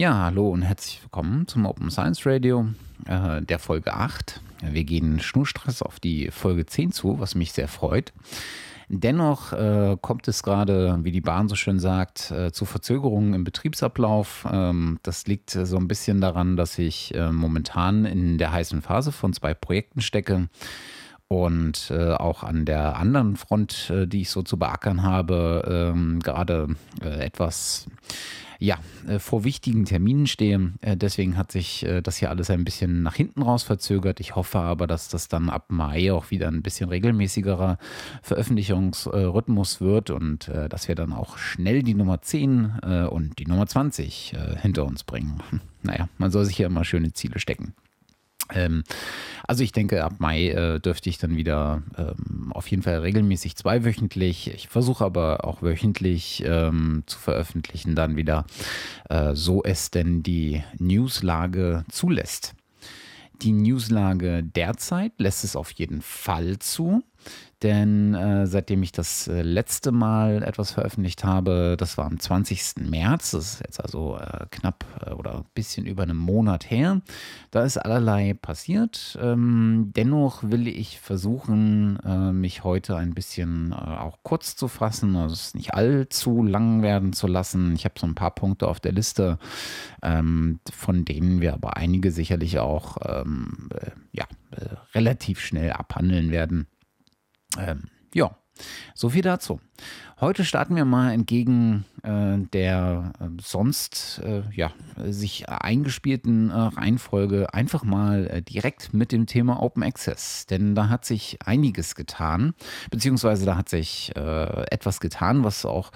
Ja, hallo und herzlich willkommen zum Open Science Radio, äh, der Folge 8. Wir gehen schnurstress auf die Folge 10 zu, was mich sehr freut. Dennoch äh, kommt es gerade, wie die Bahn so schön sagt, äh, zu Verzögerungen im Betriebsablauf. Ähm, das liegt so ein bisschen daran, dass ich äh, momentan in der heißen Phase von zwei Projekten stecke und äh, auch an der anderen Front, äh, die ich so zu beackern habe, ähm, gerade äh, etwas ja, äh, vor wichtigen Terminen stehe. Äh, deswegen hat sich äh, das hier alles ein bisschen nach hinten raus verzögert. Ich hoffe aber, dass das dann ab Mai auch wieder ein bisschen regelmäßigerer Veröffentlichungsrhythmus wird und dass wir dann auch schnell die Nummer 10 und die Nummer 20 hinter uns bringen. Naja, man soll sich ja immer schöne Ziele stecken. Ähm, also ich denke, ab Mai äh, dürfte ich dann wieder ähm, auf jeden Fall regelmäßig zweiwöchentlich. Ich versuche aber auch wöchentlich ähm, zu veröffentlichen, dann wieder, äh, so es denn die Newslage zulässt. Die Newslage derzeit lässt es auf jeden Fall zu. Denn äh, seitdem ich das äh, letzte Mal etwas veröffentlicht habe, das war am 20. März, das ist jetzt also äh, knapp äh, oder ein bisschen über einen Monat her, da ist allerlei passiert. Ähm, dennoch will ich versuchen, äh, mich heute ein bisschen auch kurz zu fassen, also es nicht allzu lang werden zu lassen. Ich habe so ein paar Punkte auf der Liste, ähm, von denen wir aber einige sicherlich auch ähm, ja, relativ schnell abhandeln werden. Ähm, ja, so viel dazu. Heute starten wir mal entgegen äh, der äh, sonst äh, ja, sich eingespielten äh, Reihenfolge einfach mal äh, direkt mit dem Thema Open Access. Denn da hat sich einiges getan, beziehungsweise da hat sich äh, etwas getan, was auch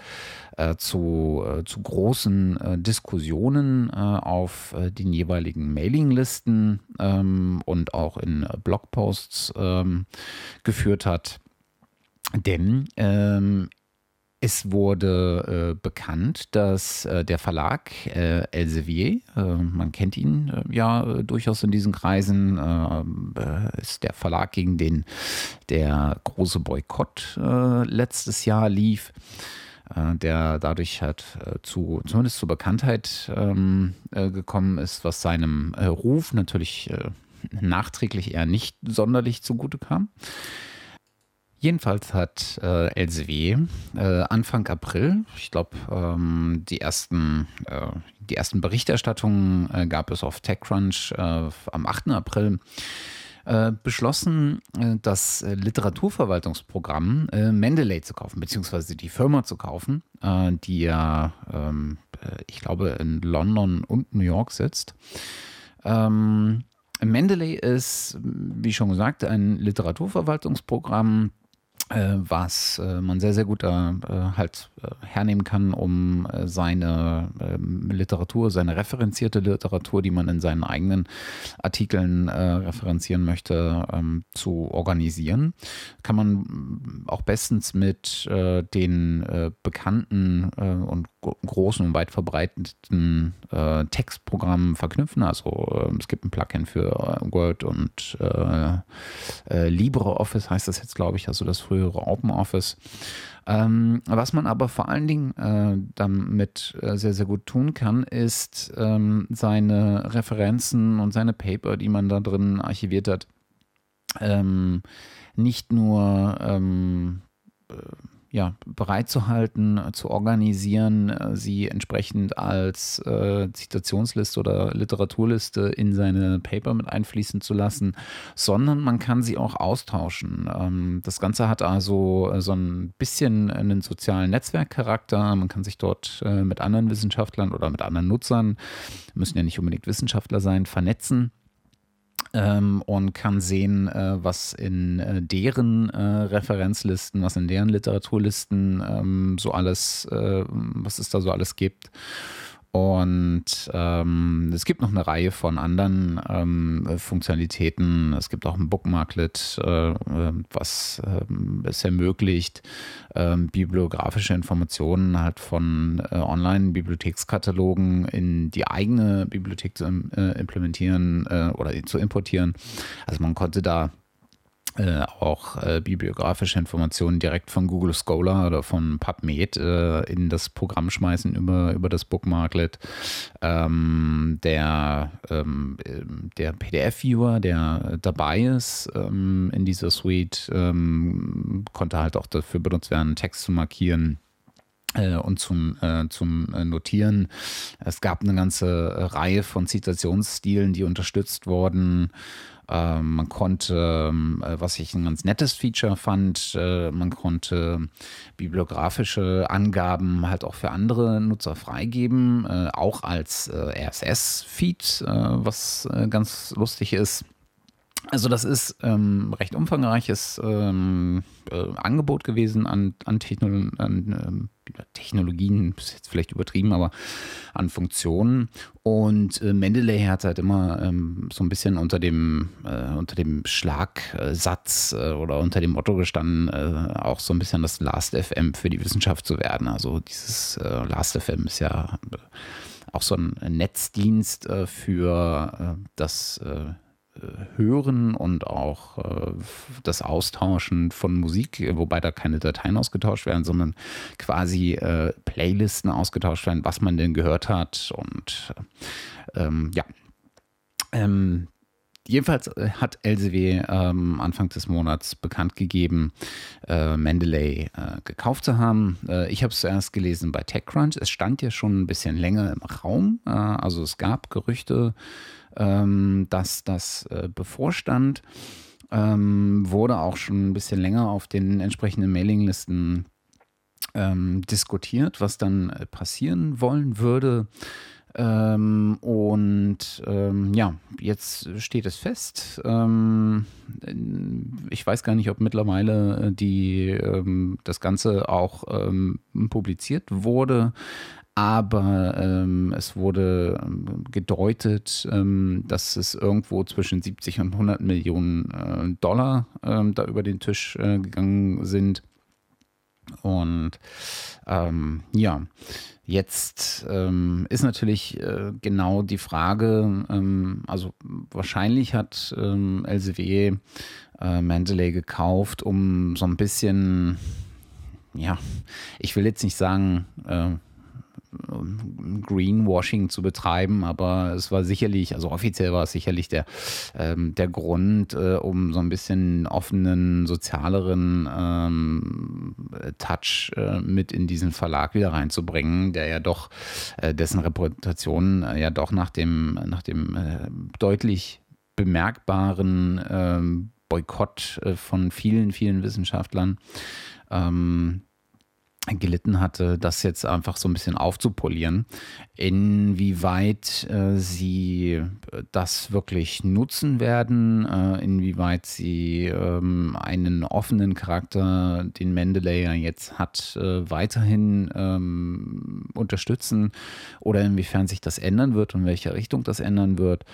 zu, zu großen Diskussionen auf den jeweiligen Mailinglisten ähm, und auch in Blogposts ähm, geführt hat. Denn ähm, es wurde äh, bekannt, dass äh, der Verlag äh, Elsevier, äh, man kennt ihn äh, ja durchaus in diesen Kreisen, äh, ist der Verlag, gegen den der große Boykott letztes Jahr lief, der dadurch halt zu, zumindest zur Bekanntheit ähm, gekommen ist, was seinem Ruf natürlich nachträglich eher nicht sonderlich zugute kam. Jedenfalls hat äh, LCW äh, Anfang April, ich glaube, ähm, die, ersten, äh, die ersten Berichterstattungen äh, gab es auf TechCrunch äh, am 8. April, äh, beschlossen, das Literaturverwaltungsprogramm Mendeley zu kaufen, beziehungsweise die Firma zu kaufen, die ja, ähm, ich glaube, in London und New York sitzt. Ähm, Mendeley ist, wie schon gesagt, ein Literaturverwaltungsprogramm, äh, was äh, man sehr, sehr gut äh, halt hernehmen kann, um seine ähm, Literatur, seine referenzierte Literatur, die man in seinen eigenen Artikeln referenzieren möchte, ähm, zu organisieren. Kann man auch bestens mit den bekannten und großen und weit verbreiteten Textprogrammen verknüpfen. Also ähm, es gibt ein Plugin für Word und LibreOffice heißt das jetzt, glaube ich, also das frühere OpenOffice. Ähm, was man aber vor allen Dingen äh, damit äh, sehr, sehr gut tun kann, ist ähm, seine Referenzen und seine Paper, die man da drin archiviert hat, ähm, nicht nur ähm, äh, ja, bereitzuhalten, zu organisieren, äh, sie entsprechend als äh, Zitationsliste oder Literaturliste in seine Paper mit einfließen zu lassen, sondern man kann sie auch austauschen. Ähm, das Ganze hat also äh, so ein bisschen einen sozialen Netzwerkcharakter. Man kann sich dort äh, mit anderen Wissenschaftlern oder mit anderen Nutzern, müssen ja nicht unbedingt Wissenschaftler sein, vernetzen ähm, und kann sehen, äh, was in äh, deren äh, Referenzlisten, was in deren Literaturlisten ähm, so alles, äh, was es da so alles gibt. Und ähm, es gibt noch eine Reihe von anderen ähm, Funktionalitäten. Es gibt auch ein Bookmarklet, äh, was äh, es ermöglicht, äh, bibliografische Informationen halt von äh, Online-Bibliothekskatalogen in die eigene Bibliothek zu äh, implementieren äh, oder zu importieren. Also man konnte da äh, auch äh, bibliografische Informationen direkt von Google Scholar oder von PubMed äh, in das Programm schmeißen über, über das Bookmarklet. Ähm, der ähm, der PDF-Viewer, der dabei ist ähm, in dieser Suite, ähm, konnte halt auch dafür benutzt werden, Text zu markieren äh, und zum, äh, zum Notieren. Es gab eine ganze Reihe von Zitationsstilen, die unterstützt wurden. Ähm, man konnte, ähm, äh, was ich ein ganz nettes Feature fand, äh, man konnte bibliografische Angaben halt auch für andere Nutzer freigeben, äh, auch als äh, RSS-Feed, äh, was äh, ganz lustig ist. Also das ist ähm, recht umfangreiches ähm, äh, Angebot gewesen an, an, Techno an ähm, Technologien, ist jetzt vielleicht übertrieben, aber an Funktionen. Und äh, Mendeley hat halt immer ähm, so ein bisschen unter dem, äh, unter dem Schlagsatz äh, oder unter dem Motto gestanden, äh, auch so ein bisschen das Last.fm für die Wissenschaft zu werden. Also dieses äh, Last.fm ist ja auch so ein Netzdienst für das Hören und auch äh, das Austauschen von Musik, wobei da keine Dateien ausgetauscht werden, sondern quasi äh, Playlisten ausgetauscht werden, was man denn gehört hat. Und ähm, ja. Ähm, jedenfalls äh, hat LCW ähm, Anfang des Monats bekannt gegeben, äh, Mendeley äh, gekauft zu haben. Äh, ich habe es zuerst gelesen bei TechCrunch. Es stand ja schon ein bisschen länger im Raum. Äh, also es gab Gerüchte ähm, dass das äh, bevorstand. Ähm, wurde auch schon ein bisschen länger auf den entsprechenden Mailinglisten ähm, diskutiert, was dann äh, passieren wollen würde. Ähm, und ähm, ja, jetzt steht es fest. Ähm, ich weiß gar nicht, ob mittlerweile die, ähm, das Ganze auch ähm, publiziert wurde, aber ähm, es wurde ähm, gedeutet, ähm, dass es irgendwo zwischen 70 und 100 Millionen äh, Dollar ähm, da über den Tisch äh, gegangen sind. Und ähm, ja, jetzt ist natürlich äh, genau die Frage, also wahrscheinlich hat LCW äh, Mendeley gekauft, um so ein bisschen, ja, ich will jetzt nicht sagen, äh, Greenwashing zu betreiben, aber es war sicherlich, also offiziell war es sicherlich der, ähm, der Grund, äh, um so ein bisschen offenen, sozialeren ähm, Touch äh, mit in diesen Verlag wieder reinzubringen, der ja doch, äh, dessen Reputation äh, ja doch nach dem, nach dem äh, deutlich bemerkbaren ähm, Boykott äh, von vielen, vielen Wissenschaftlern ähm, gelitten hatte, das jetzt einfach so ein bisschen aufzupolieren. Inwieweit äh, sie das wirklich nutzen werden, äh, inwieweit sie ähm, einen offenen Charakter, den Mendeley ja jetzt hat, äh, weiterhin ähm, unterstützen oder inwiefern sich das ändern wird und in welcher Richtung das ändern wird,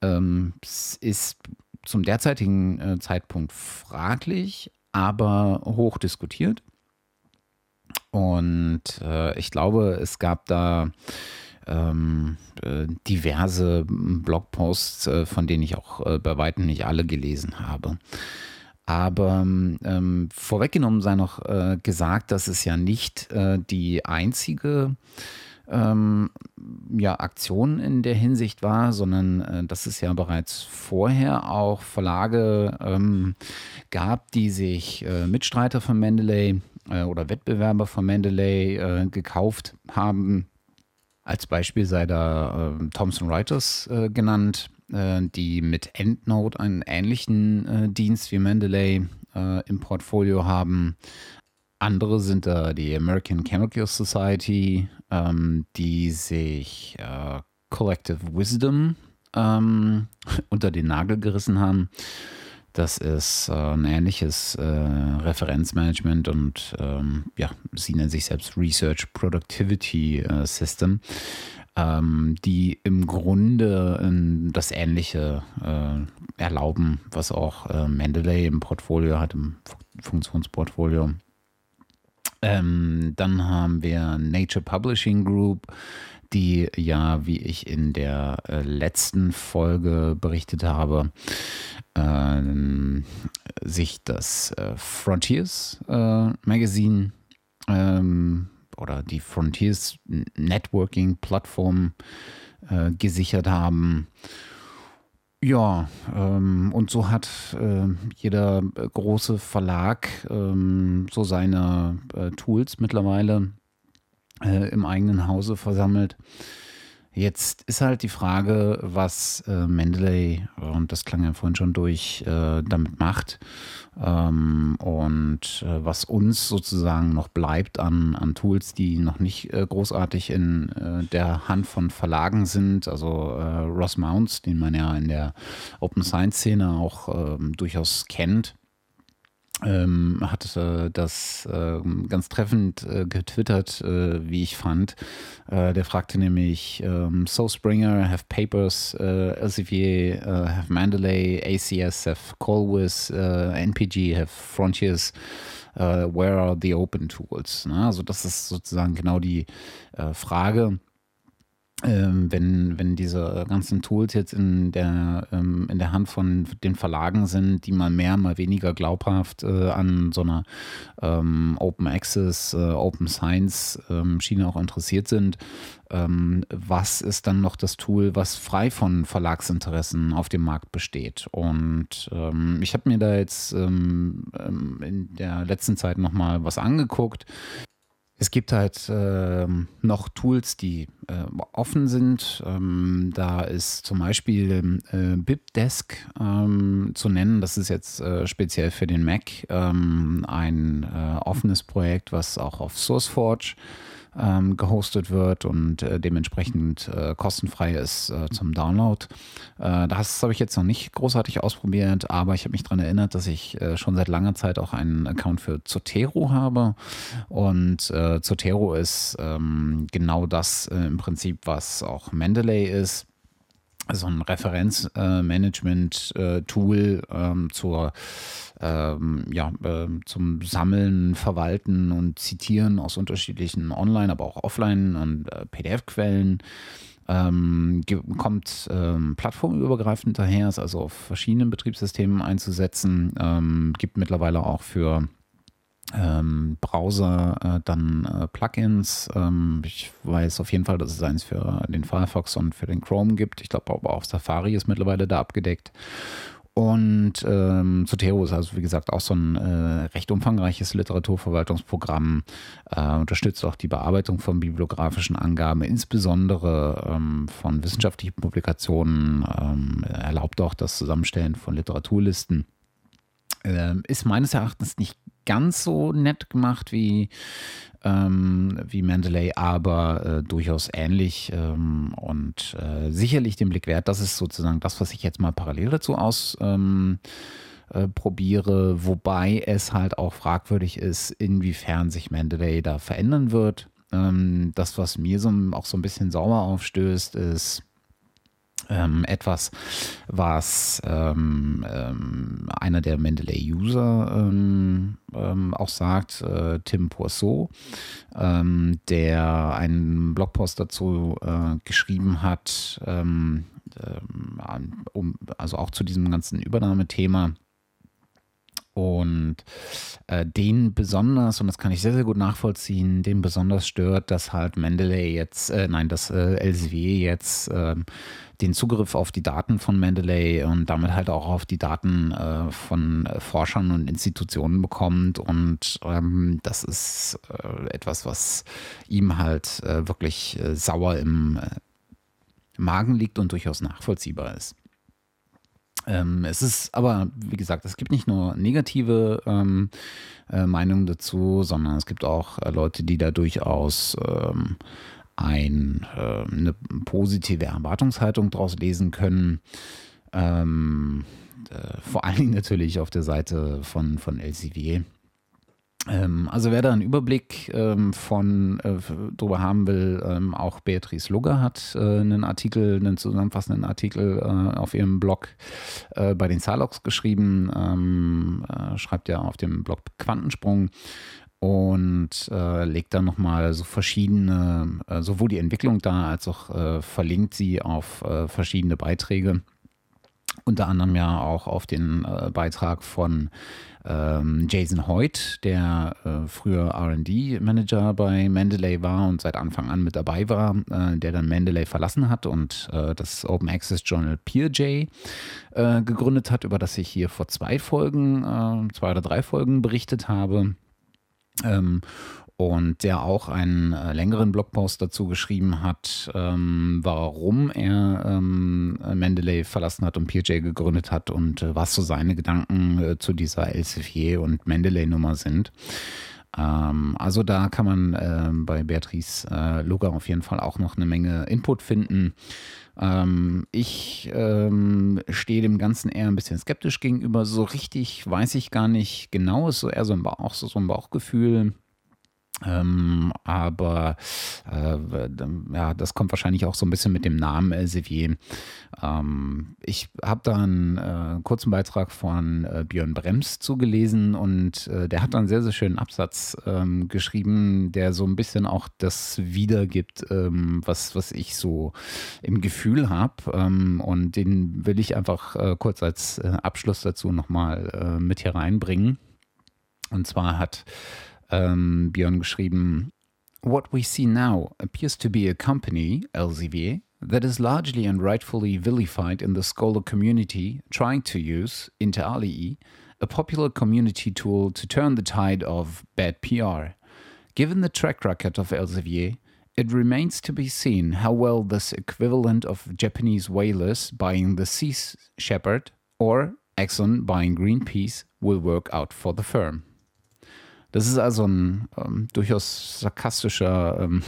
ähm, ist zum derzeitigen äh, Zeitpunkt fraglich, aber hoch diskutiert. Und äh, ich glaube, es gab da ähm, äh, diverse Blogposts, äh, von denen ich auch äh, bei weitem nicht alle gelesen habe. Aber ähm, vorweggenommen sei noch äh, gesagt, dass es ja nicht äh, die einzige ähm, ja, Aktion in der Hinsicht war, sondern äh, dass es ja bereits vorher auch Verlage ähm, gab, die sich Mitstreiter von Mendeley äh, oder Wettbewerber von Mendeley äh, gekauft haben. Als Beispiel sei da äh, Thomson Reuters äh, genannt, äh, die mit EndNote einen ähnlichen äh, Dienst wie Mendeley im Portfolio haben. Andere sind da die American Chemical Society, ähm, die sich Collective Wisdom ähm, unter den Nagel gerissen haben. Das ist äh, ein ähnliches äh, Referenzmanagement und ähm, ja, sie nennen sich selbst Research Productivity äh, System, ähm, die im Grunde ähm, das Ähnliche äh, erlauben, was auch äh, Mendeley im Portfolio hat, im Funktionsportfolio. Ähm, dann haben wir Nature Publishing Group, die ja, wie ich in der äh, letzten Folge berichtet habe, ähm, sich das äh, Frontiers äh, Magazine ähm, oder die Frontiers Networking Plattform äh, gesichert haben. Ja, ähm, und so hat äh, jeder große Verlag ähm, so seine äh, Tools mittlerweile äh, im eigenen Hause versammelt. Jetzt ist halt die Frage, was äh, Mendeley, und das klang ja vorhin schon durch, äh, damit macht ähm, und äh, was uns sozusagen noch bleibt an, an Tools, die noch nicht äh, großartig in äh, der Hand von Verlagen sind. Also äh, Ross Mounts, den man ja in der Open Science Szene auch ähm, durchaus kennt ähm, hat äh, das äh, ganz treffend äh, getwittert, äh, wie ich fand. Äh, der fragte nämlich, ähm, So Springer have papers, äh, Elsevier have Mandalay, ACS have Colwiz, NPG have Frontiers. where are the open tools? Na, also das ist sozusagen genau die Frage ähm, wenn, wenn diese ganzen Tools jetzt in der, ähm, in der Hand von den Verlagen sind, die mal mehr, mal weniger glaubhaft äh, an so einer ähm, Open Access, äh, Open Science ähm, Schiene auch interessiert sind, ähm, was ist dann noch das Tool, was frei von Verlagsinteressen auf dem Markt besteht? Und ähm, ich habe mir da jetzt in der letzten Zeit nochmal was angeguckt. Es gibt halt äh, noch Tools, die äh, offen sind. Ähm, da ist zum Beispiel äh, BibDesk ähm, zu nennen. Das ist jetzt äh, speziell für den Mac ähm, ein äh, offenes Projekt, was auch auf SourceForge ähm, gehostet wird und äh, dementsprechend äh, kostenfrei ist äh, zum Download. Äh, das habe ich jetzt noch nicht großartig ausprobiert, aber ich habe mich daran erinnert, dass ich äh, schon seit langer Zeit auch einen Account für Zotero habe. Und äh, Zotero ist ähm, genau das im Prinzip, was auch Mendeley ist so ein Referenzmanagement-Tool äh, ähm, zur ähm, ja, äh, zum Sammeln, Verwalten und Zitieren aus unterschiedlichen Online, aber auch Offline- und äh, PDF-Quellen. Ähm, kommt ähm, plattformübergreifend daher, ist also auf verschiedenen Betriebssystemen einzusetzen, ähm, gibt mittlerweile auch für ähm, Browser äh, dann äh, Plugins. Ähm, ich weiß auf jeden Fall, dass es eins für den Firefox und für den Chrome gibt. Ich glaube, aber auch Safari ist mittlerweile da abgedeckt. Und ähm, Zotero ist also, wie gesagt, auch so ein äh, recht umfangreiches Literaturverwaltungsprogramm, äh, unterstützt auch die Bearbeitung von bibliografischen Angaben, insbesondere ähm, von wissenschaftlichen Publikationen, ähm, erlaubt auch das Zusammenstellen von Literaturlisten. Ähm, ist meines Erachtens nicht ganz so nett gemacht wie, ähm, wie Mendeley, aber äh, durchaus ähnlich ähm, und äh, sicherlich den Blick wert. Das ist sozusagen das, was ich jetzt mal parallel dazu ausprobiere, äh, wobei es halt auch fragwürdig ist, inwiefern sich Mendeley da verändern wird. Ähm, das, was mir so, auch so ein bisschen sauer aufstößt, ist, ähm, etwas, was ähm, ähm, einer der Mendeley-User ähm, ähm, auch sagt, äh, Tim Poisson, ähm, der einen Blogpost dazu äh, geschrieben hat, um, also auch zu diesem ganzen Übernahmethema und äh, den besonders, und das kann ich sehr, sehr gut nachvollziehen, den besonders stört, dass halt Mendeley jetzt, äh, nein, dass äh, Elsevier jetzt äh, den Zugriff auf die Daten von Mendeley und damit halt auch auf die Daten äh, von Forschern und Institutionen bekommt. Und ähm, das ist äh, etwas, was ihm halt äh, wirklich sauer im Magen liegt und durchaus nachvollziehbar ist. Ähm, es ist aber, wie gesagt, es gibt nicht nur negative ähm, äh, Meinungen dazu, sondern es gibt auch äh, Leute, die da durchaus ähm, ein, äh, eine positive Erwartungshaltung daraus lesen können. Ähm, äh, vor allen Dingen natürlich auf der Seite von, von LCW. Ähm, also wer da einen Überblick ähm, von äh, drüber haben will, ähm, auch Beatrice Lugger hat äh, einen Artikel, einen zusammenfassenden Artikel äh, auf ihrem Blog äh, bei den Zalox geschrieben, ähm, äh, schreibt ja auf dem Blog Quantensprung und äh, legt dann nochmal so verschiedene, sowohl die Entwicklung da als auch verlinkt sie auf verschiedene Beiträge. Unter anderem ja auch auf den äh, Beitrag von ähm, Jason Hoyt, der äh, früher RD-Manager bei Mendeley war und seit Anfang an mit dabei war, äh, der dann Mendeley verlassen hat und äh, das Open Access Journal PeerJ äh, gegründet hat, über das ich hier vor zwei Folgen, äh, zwei oder drei Folgen berichtet habe. Ähm, und der auch einen äh, längeren Blogpost dazu geschrieben hat, ähm, warum er ähm, Mendeley verlassen hat und PJ gegründet hat und äh, was so seine Gedanken äh, zu dieser Elsevier und Mendeley-Nummer sind. Ähm, also da kann man ähm, bei Beatrice äh, Luga auf jeden Fall auch noch eine Menge Input finden. Ähm, ich ähm, stehe dem Ganzen eher ein bisschen skeptisch gegenüber. So richtig weiß ich gar nicht genau. Ist so eher so ein, Bauch, so ein Bauchgefühl. Ähm, aber äh, ja, das kommt wahrscheinlich auch so ein bisschen mit dem Namen Elsevier. Ähm, ich habe da einen äh, kurzen Beitrag von äh, Björn Brems zugelesen und äh, der hat einen sehr, sehr schönen Absatz ähm, geschrieben, der so ein bisschen auch das wiedergibt, ähm, was, was ich so im Gefühl habe. Ähm, und den will ich einfach äh, kurz als äh, Abschluss dazu nochmal mit hier reinbringen. Und zwar hat ähm, Björn geschrieben, What we see now appears to be a company, Elsevier, that is largely and rightfully vilified in the scholar community trying to use, inter alia, a popular community tool to turn the tide of bad PR. Given the track record of Elsevier, it remains to be seen how well this equivalent of Japanese whalers buying the Sea Shepherd or Exxon buying Greenpeace will work out for the firm. Das ist also ein ähm, durchaus sarkastischer ähm,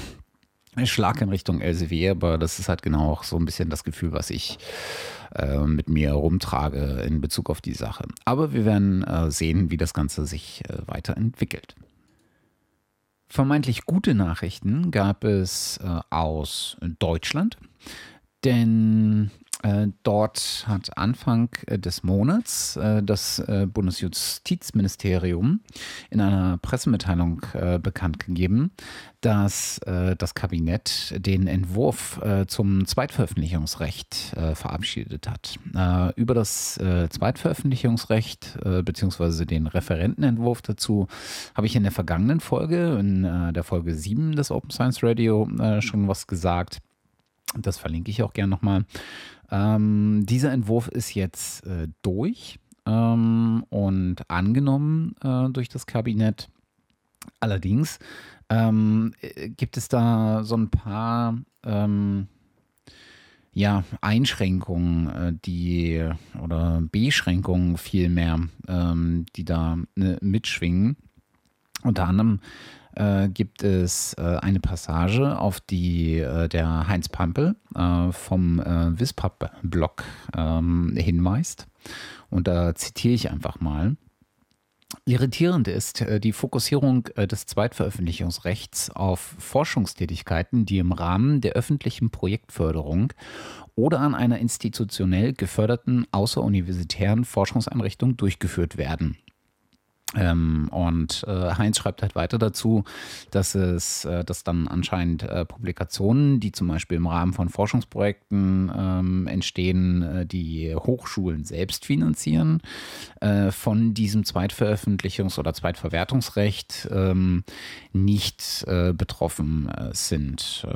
Schlag in Richtung Elsevier, aber das ist halt genau auch so ein bisschen das Gefühl, was ich äh, mit mir rumtrage in Bezug auf die Sache. Aber wir werden äh, sehen, wie das Ganze sich äh, weiterentwickelt. Vermeintlich gute Nachrichten gab es äh, aus Deutschland, denn dort hat Anfang äh, des Monats äh, das Bundesjustizministerium in einer Pressemitteilung bekannt gegeben, dass das Kabinett den Entwurf zum Zweitveröffentlichungsrecht verabschiedet hat. Über das Zweitveröffentlichungsrecht bzw. den Referentenentwurf dazu habe ich in der vergangenen Folge, in der Folge 7 des Open Science Radio, schon was gesagt. Das verlinke ich auch gerne nochmal. Ähm, dieser Entwurf ist jetzt äh, durch ähm, und angenommen äh, durch das Kabinett. Allerdings ähm, äh, gibt es da so ein paar ähm, ja, Einschränkungen, äh, die oder Beschränkungen vielmehr, ähm, die da ne, mitschwingen. Unter anderem äh, gibt es äh, eine Passage, auf die äh, der Heinz Pampel äh, vom äh, Wispap-Blog ähm, hinweist. Und da zitiere ich einfach mal. Irritierend ist äh, die Fokussierung des Zweitveröffentlichungsrechts auf Forschungstätigkeiten, die im Rahmen der öffentlichen Projektförderung oder an einer institutionell geförderten außeruniversitären Forschungseinrichtung durchgeführt werden. Ähm, und äh, Heinz schreibt halt weiter dazu, dass es, äh, dass dann anscheinend äh, Publikationen, die zum Beispiel im Rahmen von Forschungsprojekten ähm, entstehen, äh, die Hochschulen selbst finanzieren, äh, von diesem Zweitveröffentlichungs- oder Zweitverwertungsrecht ähm, nicht äh, betroffen sind.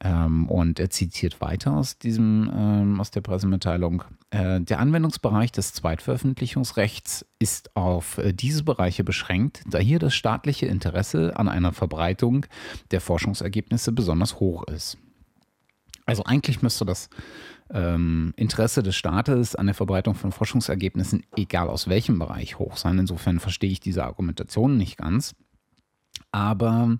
Ähm, und er zitiert weiter aus diesem, ähm, aus der Pressemitteilung. Äh, der Anwendungsbereich des Zweitveröffentlichungsrechts ist auf äh, diese Bereiche beschränkt, da hier das staatliche Interesse an einer Verbreitung der Forschungsergebnisse besonders hoch ist. Also eigentlich müsste das ähm, Interesse des Staates an der Verbreitung von Forschungsergebnissen, egal aus welchem Bereich, hoch sein. Insofern verstehe ich diese Argumentation nicht ganz. Aber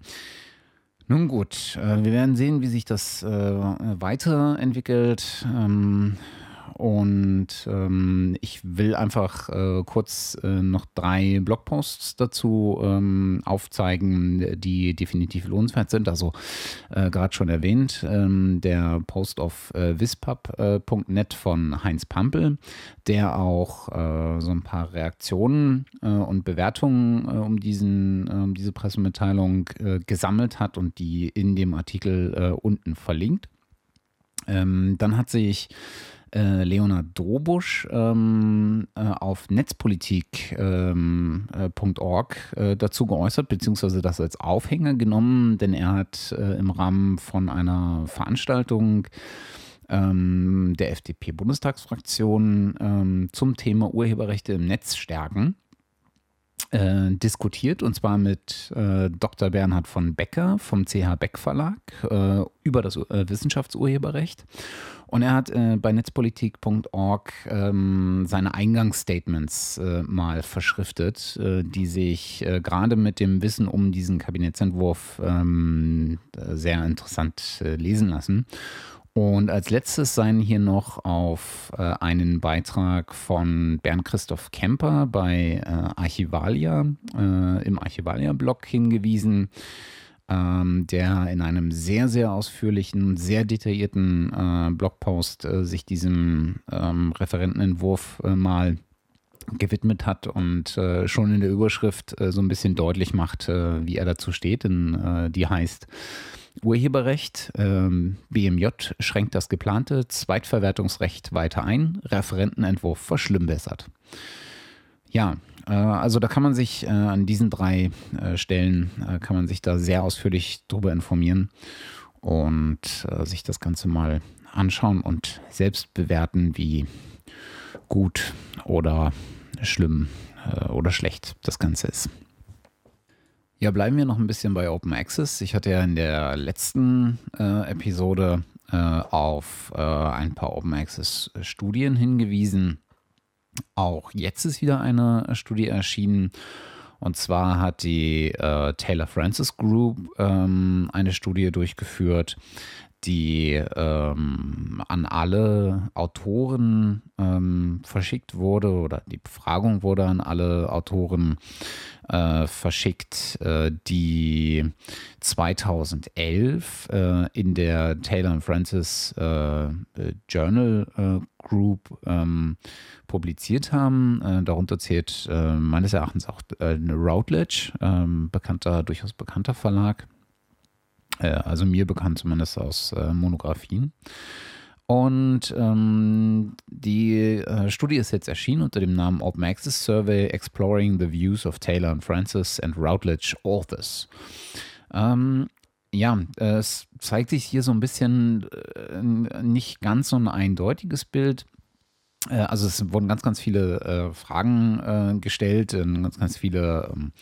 nun gut, äh, wir werden sehen, wie sich das äh, weiterentwickelt. Ähm, und ähm, ich will einfach äh, kurz äh, noch drei Blogposts dazu ähm, aufzeigen, die definitiv lohnenswert sind. Also äh, gerade schon erwähnt, ähm, der Post auf äh, wispub.net von Heinz Pampel, der auch äh, so ein paar Reaktionen äh, und Bewertungen um, diesen, um diese Pressemitteilung gesammelt hat und die in dem Artikel unten verlinkt. Ähm, dann hat sich äh, Leonard Drobusch ähm, äh, auf netzpolitik.org ähm, äh, äh, dazu geäußert, beziehungsweise das als Aufhänger genommen, denn er hat äh, im Rahmen von einer Veranstaltung ähm, der FDP-Bundestagsfraktion ähm, zum Thema Urheberrechte im Netz stärken äh, diskutiert und zwar mit äh, Dr. Bernhard von Becker vom CH Beck Verlag äh, über das äh, Wissenschaftsurheberrecht. Und er hat äh, bei netzpolitik.org ähm, seine Eingangsstatements äh, mal verschriftet, die sich gerade mit dem Wissen um diesen Kabinettsentwurf ähm, sehr interessant lesen lassen. Und als letztes seien hier noch auf äh, einen Beitrag von Bernd Christoph Kemper bei äh, Archivalia äh, im Archivalia-Blog hingewiesen, ähm, der in einem sehr, sehr ausführlichen, sehr detaillierten äh, Blogpost äh, sich diesem ähm, Referentenentwurf äh, mal gewidmet hat und schon in der Überschrift so ein bisschen deutlich macht, wie er dazu steht. Denn die heißt Urheberrecht. Ähm, BMJ schränkt das geplante Zweitverwertungsrecht weiter ein. Referentenentwurf verschlimmbessert. Ja, äh, also da kann man sich äh, an diesen drei äh, Stellen, äh, kann man sich da sehr ausführlich drüber informieren und äh, sich das Ganze mal anschauen und selbst bewerten, wie gut oder schlimm äh, oder schlecht das Ganze ist. Ja, bleiben wir noch ein bisschen bei Open Access. Ich hatte ja in der letzten äh, Episode äh, auf äh, ein paar Open Access Studien hingewiesen. Auch jetzt ist wieder eine Studie erschienen. Und zwar hat die äh, Taylor Francis Group ähm, eine Studie durchgeführt, die ähm, an alle Autoren ähm, verschickt wurde oder die Befragung wurde an alle Autoren äh, verschickt, äh, die 2011 äh, in der Taylor Francis äh, Journal äh, Group ähm, publiziert haben. Äh, darunter zählt meines Erachtens auch Routledge, ähm, bekannter, durchaus bekannter Verlag also mir bekannt zumindest aus äh, Monographien. Und ähm, die äh, Studie ist jetzt erschienen unter dem Namen Open Access Survey Exploring the Views of Taylor and Francis and Routledge Authors. Ähm, ja, es zeigt sich hier so ein bisschen äh, nicht ganz so ein eindeutiges Bild. Äh, also es wurden ganz, ganz viele äh, Fragen gestellt, ganz, ganz viele ähm,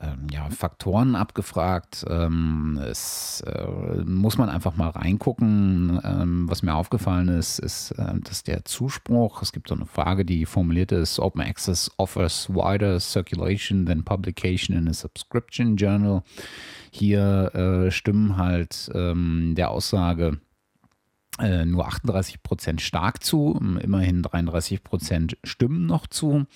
ähm, ja, Faktoren abgefragt. Ähm, es äh, muss man einfach mal reingucken. Ähm, was mir aufgefallen ist, ist, äh, dass der Zuspruch, es gibt so eine Frage, die formuliert ist, Open Access offers wider circulation than publication in a subscription journal. Hier äh, stimmen halt ähm, der Aussage, äh, nur 38 Prozent stark zu, immerhin 33 Prozent stimmen noch zu.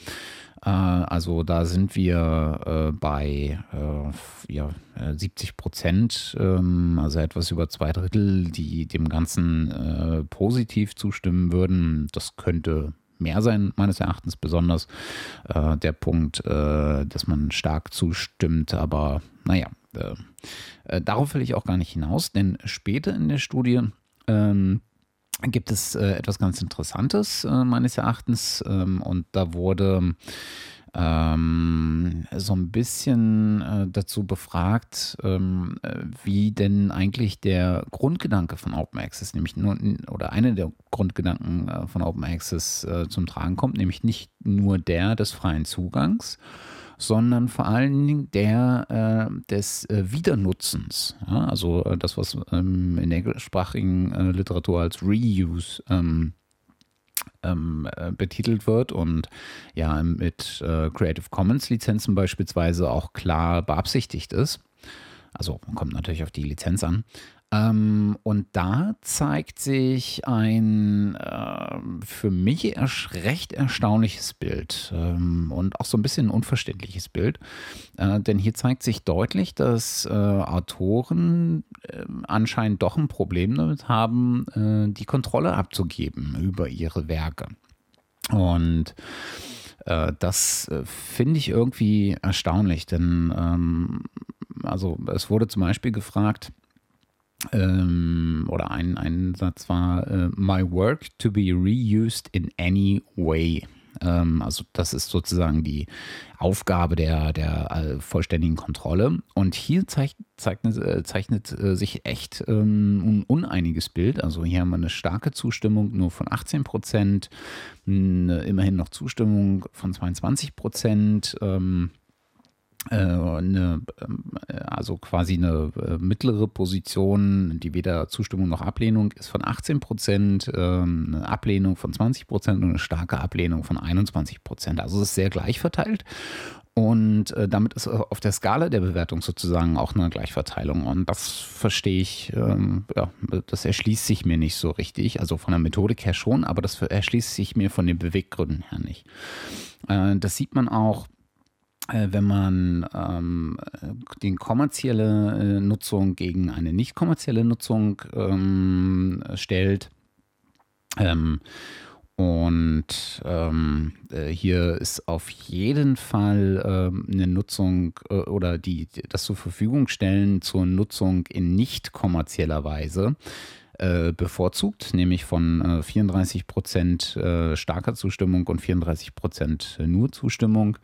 Äh, also da sind wir äh, bei äh, ja, 70 Prozent, ähm, also etwas über zwei Drittel, die dem Ganzen positiv zustimmen würden. Das könnte mehr sein, meines Erachtens, besonders der Punkt, dass man stark zustimmt. Aber naja, darauf will ich auch gar nicht hinaus, denn später in der Studie ähm, gibt es äh, etwas ganz Interessantes äh, meines Erachtens. Ähm, und da wurde ähm, so ein bisschen äh, dazu befragt, ähm, wie denn eigentlich der Grundgedanke von Open Access, nämlich nur, oder einer der Grundgedanken äh, von Open Access äh, zum Tragen kommt, nämlich nicht nur der des freien Zugangs, sondern vor allen Dingen der äh, des äh, Wiedernutzens. Ja? Also äh, das, was ähm, in der englischsprachigen äh, Literatur als Reuse ähm, ähm, äh, betitelt wird und ja mit äh, Creative Commons Lizenzen beispielsweise auch klar beabsichtigt ist. Also kommt natürlich auf die Lizenz an. Ähm, und da zeigt sich ein äh, für mich recht erstaunliches Bild ähm, und auch so ein bisschen ein unverständliches Bild. Äh, denn hier zeigt sich deutlich, dass äh, Autoren ähm, anscheinend doch ein Problem damit haben, äh, die Kontrolle abzugeben über ihre Werke. Und äh, das äh, finde ich irgendwie erstaunlich, denn ähm, also es wurde zum Beispiel gefragt, ähm, oder ein, ein Satz war, äh, My work to be reused in any way. Ähm, also das ist sozusagen die Aufgabe der, der äh, vollständigen Kontrolle. Und hier zeigt, zeichnet, äh, zeichnet äh, sich echt ähm, ein uneiniges Bild. Also hier haben wir eine starke Zustimmung nur von 18 Prozent, immerhin noch Zustimmung von 22 Prozent. Ähm, äh, eine, äh, also quasi eine äh, mittlere Position, die weder Zustimmung noch Ablehnung ist von 18 Prozent, ähm, eine Ablehnung von 20 Prozent und eine starke Ablehnung von 21 Prozent. Also es ist sehr gleich verteilt. Und damit ist auf der Skala der Bewertung sozusagen auch eine Gleichverteilung. Und das verstehe ich, ähm, ja, das erschließt sich mir nicht so richtig. Also von der Methodik her schon, aber das erschließt sich mir von den Beweggründen her nicht. das sieht man auch äh, wenn man ähm, die kommerzielle äh, Nutzung gegen eine nicht kommerzielle Nutzung ähm, stellt. Ähm, und ähm, äh, hier ist auf jeden Fall ähm, eine Nutzung äh, oder die, das zur Verfügung stellen zur Nutzung in nicht kommerzieller Weise äh, bevorzugt, nämlich von äh, 34 Prozent äh, starker Zustimmung und 34 Prozent nur Zustimmung.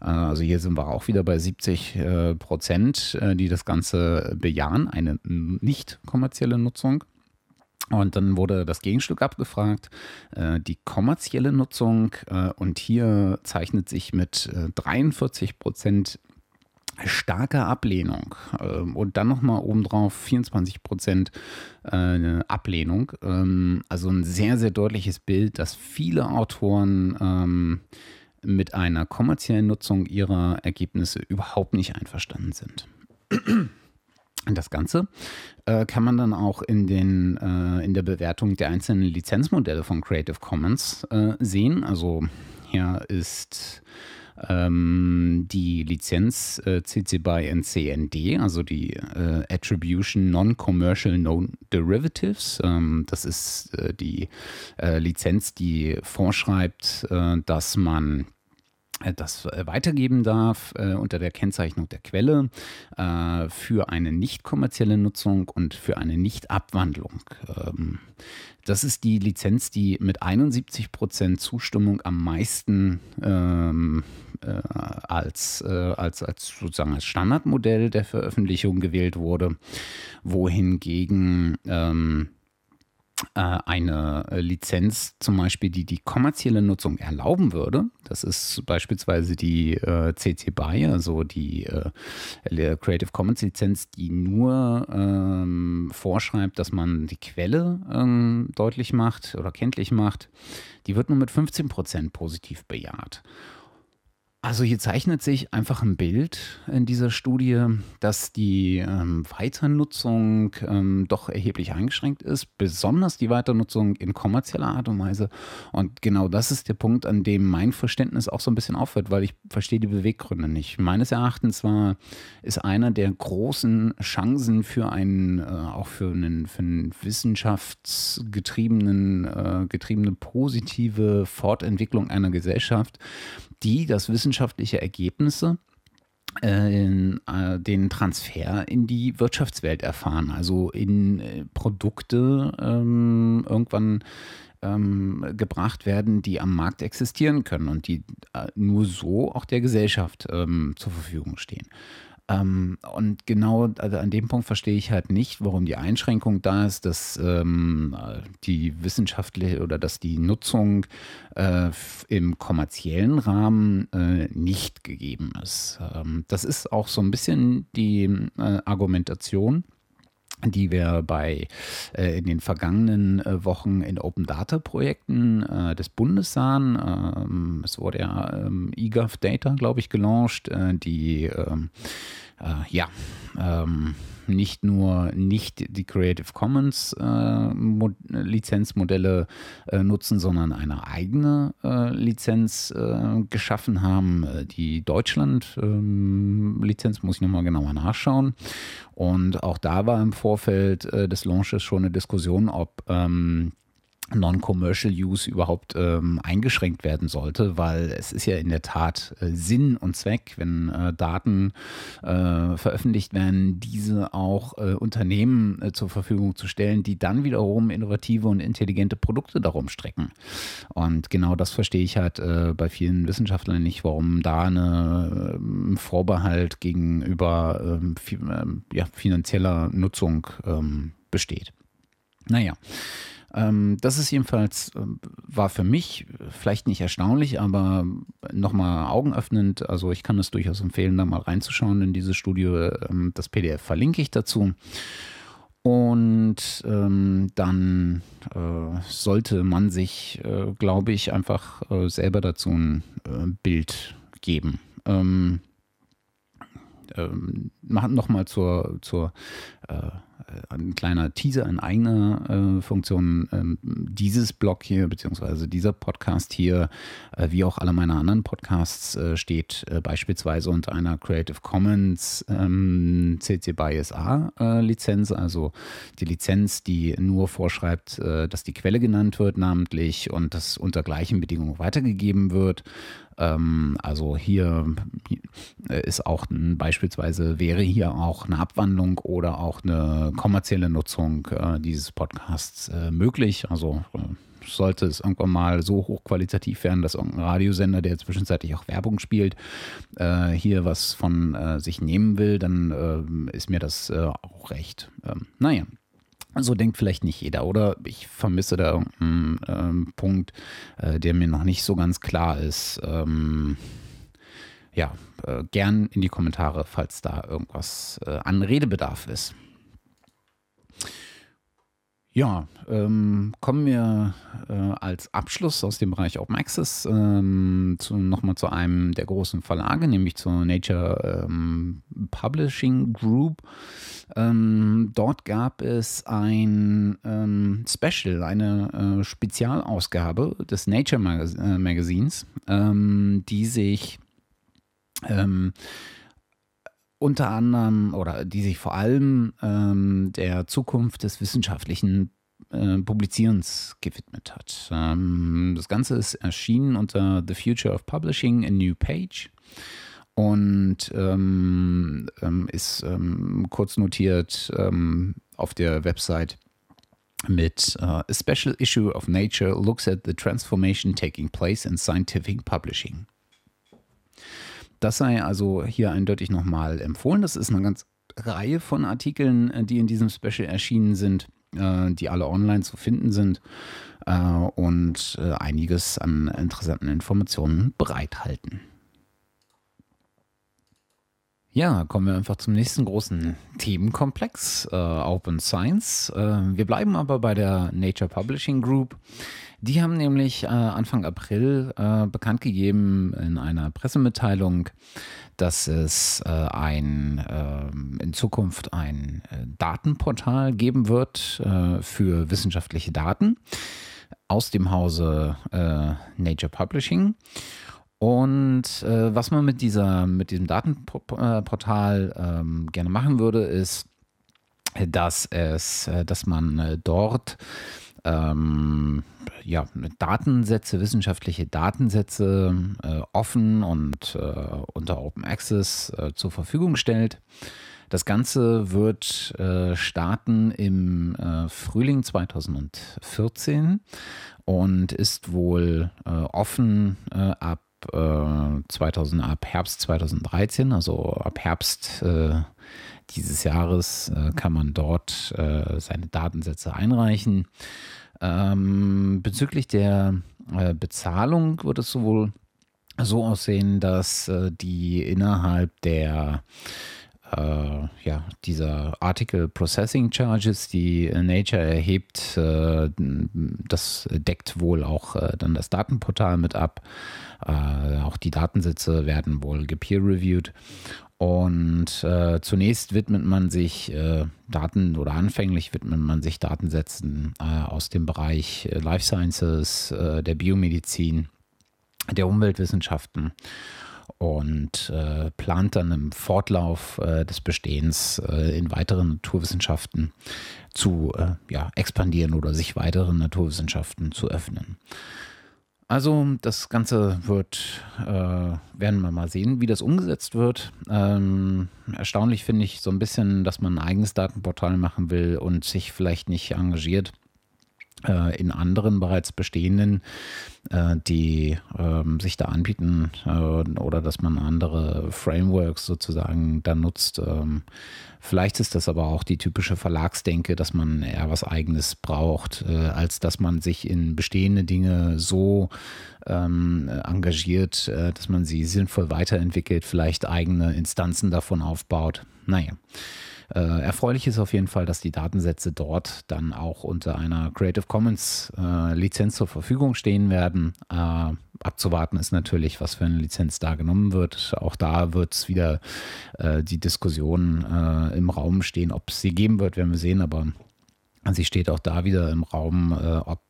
Äh, also hier sind wir auch wieder bei 70 äh, Prozent, äh, die das Ganze bejahen, eine nicht kommerzielle Nutzung. Und dann wurde das Gegenstück abgefragt, die kommerzielle Nutzung. und hier zeichnet sich mit 43 Prozent starke Ablehnung ähm, und dann nochmal obendrauf 24 Prozent Ablehnung. Ähm, also ein sehr, sehr deutliches Bild, dass viele Autoren ähm, mit einer kommerziellen Nutzung ihrer Ergebnisse überhaupt nicht einverstanden sind. Das Ganze äh, kann man dann auch in, den, äh, in der Bewertung der einzelnen Lizenzmodelle von Creative Commons äh, sehen. Also hier ist ähm, die Lizenz äh, CC BY NCND, also die äh, Attribution Non-Commercial Known Derivatives. Ähm, das ist äh, die äh, Lizenz, die vorschreibt, äh, dass man äh, das weitergeben darf äh, unter der Kennzeichnung der Quelle äh, für eine nicht kommerzielle Nutzung und für eine Nicht-Abwandlung. Ähm, das ist die Lizenz, die mit 71% Zustimmung am meisten ähm, äh, als, äh, als, als sozusagen als Standardmodell der Veröffentlichung gewählt wurde, wohingegen ähm, äh, eine Lizenz zum Beispiel, die die kommerzielle Nutzung erlauben würde. Das ist beispielsweise die äh, CC BY, also die äh, Creative Commons Lizenz, die nur ähm, vorschreibt, dass man die Quelle ähm, deutlich macht oder kenntlich macht. Die wird nur mit 15% positiv bejaht. Also hier zeichnet sich einfach ein Bild in dieser Studie, dass die ähm, Weiternutzung ähm, doch erheblich eingeschränkt ist, besonders die Weiternutzung in kommerzieller Art und Weise. Und genau das ist der Punkt, an dem mein Verständnis auch so ein bisschen aufhört, weil ich verstehe die Beweggründe nicht. Meines Erachtens war, ist einer der großen Chancen für einen, äh, auch für einen, für einen wissenschaftsgetriebenen, äh, getriebene positive Fortentwicklung einer Gesellschaft, die das wissenschaftliche Ergebnisse äh, äh, den Transfer in die Wirtschaftswelt erfahren, also in äh, Produkte ähm, irgendwann ähm, gebracht werden, die am Markt existieren können und die äh, nur so auch der Gesellschaft ähm, zur Verfügung stehen. Ähm, und genau also an dem Punkt verstehe ich halt nicht, warum die Einschränkung da ist, dass ähm, die wissenschaftliche oder dass die Nutzung äh, im kommerziellen Rahmen äh, nicht gegeben ist. Ähm, das ist auch so ein bisschen die äh, Argumentation die wir bei äh, in den vergangenen äh, Wochen in Open Data Projekten äh, des Bundes sahen. Ähm, es wurde ja ähm, eGov Data, glaube ich, gelauncht, äh, die ähm, äh, ja ähm, nicht nur nicht die Creative Commons äh, Lizenzmodelle äh, nutzen, sondern eine eigene äh, Lizenz äh, geschaffen haben. Äh, die Deutschland-Lizenz ähm, muss ich nochmal genauer nachschauen. Und auch da war im Vorfeld des Launches schon eine Diskussion, ob ähm, Non-Commercial Use überhaupt ähm, eingeschränkt werden sollte, weil es ist ja in der Tat äh, Sinn und Zweck, wenn äh, Daten äh, veröffentlicht werden, diese auch äh, Unternehmen äh, zur Verfügung zu stellen, die dann wiederum innovative und intelligente Produkte darum strecken. Und genau das verstehe ich halt äh, bei vielen Wissenschaftlern nicht, warum da eine ähm, Vorbehalt gegenüber ähm, fi ähm, ja, finanzieller Nutzung besteht. Naja. Ähm, das ist jedenfalls, äh, war für mich vielleicht nicht erstaunlich, aber nochmal augenöffnend. Also ich kann es durchaus empfehlen, da mal reinzuschauen in diese Studie. Ähm, das PDF verlinke ich dazu. Und ähm, dann äh, sollte man sich, äh, glaube ich, einfach äh, selber dazu ein äh, Bild geben. Ähm, ähm, nochmal zur, zur äh, ein kleiner Teaser in eigener äh, Funktion. Ähm, dieses Blog hier, beziehungsweise dieser Podcast hier, äh, wie auch alle meine anderen Podcasts, äh, steht äh, beispielsweise unter einer Creative Commons ähm, CC by SA äh, Lizenz, also die Lizenz, die nur vorschreibt, äh, dass die Quelle genannt wird, namentlich und das unter gleichen Bedingungen weitergegeben wird. Ähm, also hier ist auch ein, beispielsweise wäre hier auch eine Abwandlung oder auch eine kommerzielle Nutzung äh, dieses Podcasts äh, möglich. Also äh, sollte es irgendwann mal so hochqualitativ werden, dass irgendein Radiosender, der zwischenzeitlich auch Werbung spielt, äh, hier was von äh, sich nehmen will, dann äh, ist mir das auch recht. Ähm, naja. So denkt vielleicht nicht jeder, oder ich vermisse da irgendeinen ähm, Punkt, der mir noch nicht so ganz klar ist. Ähm, ja, gern in die Kommentare, falls da irgendwas an Redebedarf ist. Ja, ähm, kommen wir äh, als Abschluss aus dem Bereich Open Access ähm, zu, nochmal zu einem der großen Verlage, nämlich zur Nature ähm, Publishing Group. Ähm, dort gab es ein ähm, Special, eine äh, Spezialausgabe des Nature Magaz äh, Magazins, ähm, die sich unter anderem oder die sich vor allem ähm, der Zukunft des wissenschaftlichen äh, Publizierens gewidmet hat. Ähm, das Ganze ist erschienen unter The Future of Publishing, a New Page und ähm, ähm ist kurz notiert auf der Website mit uh, A Special Issue of Nature looks at the transformation taking place in scientific publishing. Das sei also hier eindeutig nochmal empfohlen. Das ist eine ganz Reihe von Artikeln, äh, die in diesem Special erschienen sind, äh, die alle online zu finden sind äh, und einiges an interessanten Informationen bereithalten. Ja, kommen wir einfach zum nächsten großen Themenkomplex, äh, Open Science. Äh, wir bleiben aber bei der Nature Publishing Group. Die haben nämlich äh, Anfang April äh, bekannt gegeben in einer Pressemitteilung, dass es äh, ein, ähm, in Zukunft ein äh, Datenportal geben wird für wissenschaftliche Daten aus dem Hause Nature Publishing. Und äh, was man mit dieser, mit diesem Datenportal ähm, gerne machen würde, ist, dass es, äh, dass man äh, dort ähm, ja, Datensätze, wissenschaftliche Datensätze äh, offen und äh, unter Open Access äh, zur Verfügung stellt. Das Ganze wird äh, starten im äh, Frühling 2014 und ist wohl äh, offen ab 2000, ab Herbst 2013, also ab Herbst dieses Jahres kann man dort seine Datensätze einreichen. Ähm, bezüglich der äh, Bezahlung wird es sowohl so aussehen, dass äh, die innerhalb der äh, ja, dieser Article Processing Charges, die Nature erhebt, äh, das deckt wohl auch äh, dann das Datenportal mit ab. Äh, auch die Datensätze werden wohl gepeer-reviewed und äh, zunächst widmet man sich äh, Daten oder anfänglich widmet man sich Datensätzen äh, aus dem Bereich äh, Life Sciences, äh, der Biomedizin, der Umweltwissenschaften. und äh, plant dann im Fortlauf des Bestehens in weiteren Naturwissenschaften zu ja, expandieren oder sich weiteren Naturwissenschaften zu öffnen. Also das Ganze wird, äh, werden wir mal sehen, wie das umgesetzt wird. Ähm, erstaunlich finde ich so ein bisschen, dass man ein eigenes Datenportal machen will und sich vielleicht nicht engagiert äh, in anderen bereits bestehenden, die ähm, sich da anbieten äh, oder dass man andere Frameworks sozusagen da nutzt. Ähm, vielleicht ist das aber auch die typische Verlagsdenke, dass man eher was eigenes braucht, als dass man sich in bestehende Dinge so ähm, engagiert, dass man sie sinnvoll weiterentwickelt, vielleicht eigene Instanzen davon aufbaut. Naja. Äh, erfreulich ist auf jeden Fall, dass die Datensätze dort dann auch unter einer Creative Commons äh, Lizenz zur Verfügung stehen werden. Äh, abzuwarten ist natürlich, was für eine Lizenz da genommen wird. Auch da wird es wieder äh, die Diskussion äh, im Raum stehen, ob es sie geben wird, werden wir sehen, aber Sie steht auch da wieder im Raum, äh, ob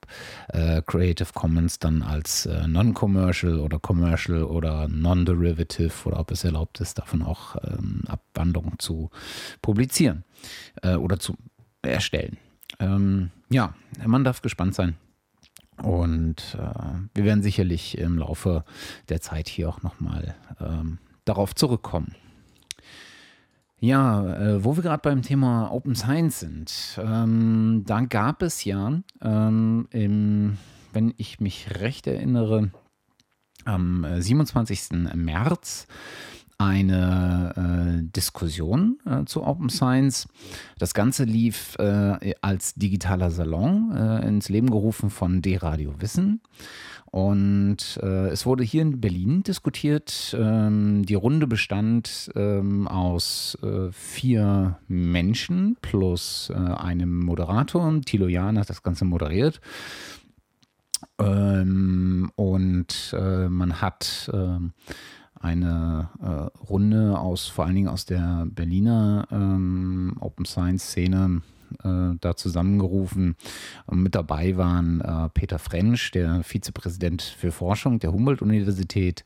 äh, Creative Commons dann als äh, Non-Commercial oder Commercial oder Non-Derivative oder ob es erlaubt ist, davon auch ähm, Abwandlungen zu publizieren oder zu erstellen. Ähm, ja, man darf gespannt sein. Und äh, wir werden sicherlich im Laufe der Zeit hier auch nochmal ähm, darauf zurückkommen. Ja, äh, wo wir gerade beim Thema Open Science sind, ähm, da gab es ja, ähm, im, wenn ich mich recht erinnere, am 27. Äh, März eine äh, Diskussion äh, zu Open Science. Das Ganze lief äh, als digitaler Salon äh, ins Leben gerufen von D-Radio Wissen. Und äh, es wurde hier in Berlin diskutiert. Ähm, die Runde bestand ähm, aus äh, vier Menschen plus einem Moderator. Thilo Jahn hat das Ganze moderiert. Ähm, und man hat ähm, eine äh, Runde aus, vor allen Dingen aus der Berliner ähm, Open Science Szene äh, da zusammengerufen. Und mit dabei waren äh, Peter Frensch, der Vizepräsident für Forschung der Humboldt-Universität,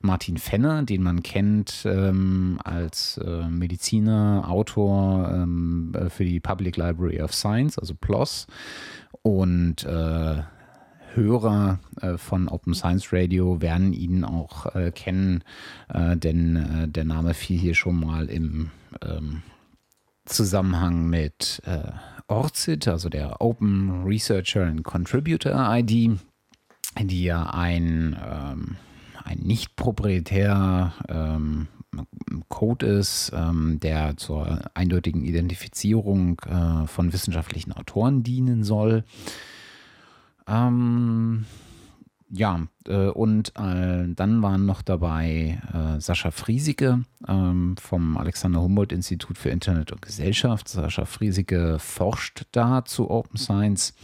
Martin Fenner, den man kennt ähm, als äh, Mediziner, Autor ähm, äh, für die Public Library of Science, also PLOS, und Hörer äh, von Open Science Radio werden ihn auch äh, kennen, äh, denn der Name fiel hier schon mal im ähm, Zusammenhang mit äh, ORCID, also der Open Researcher and Contributor ID, die ja ein, ähm, ein nicht proprietär ähm, Code ist, ähm, der zur eindeutigen Identifizierung äh, von wissenschaftlichen Autoren dienen soll. Ähm, ja, äh, und äh, dann waren noch dabei äh, Sascha Friesige ähm, vom Alexander Humboldt Institut für Internet und Gesellschaft. Sascha Friesige forscht da zu Open Science.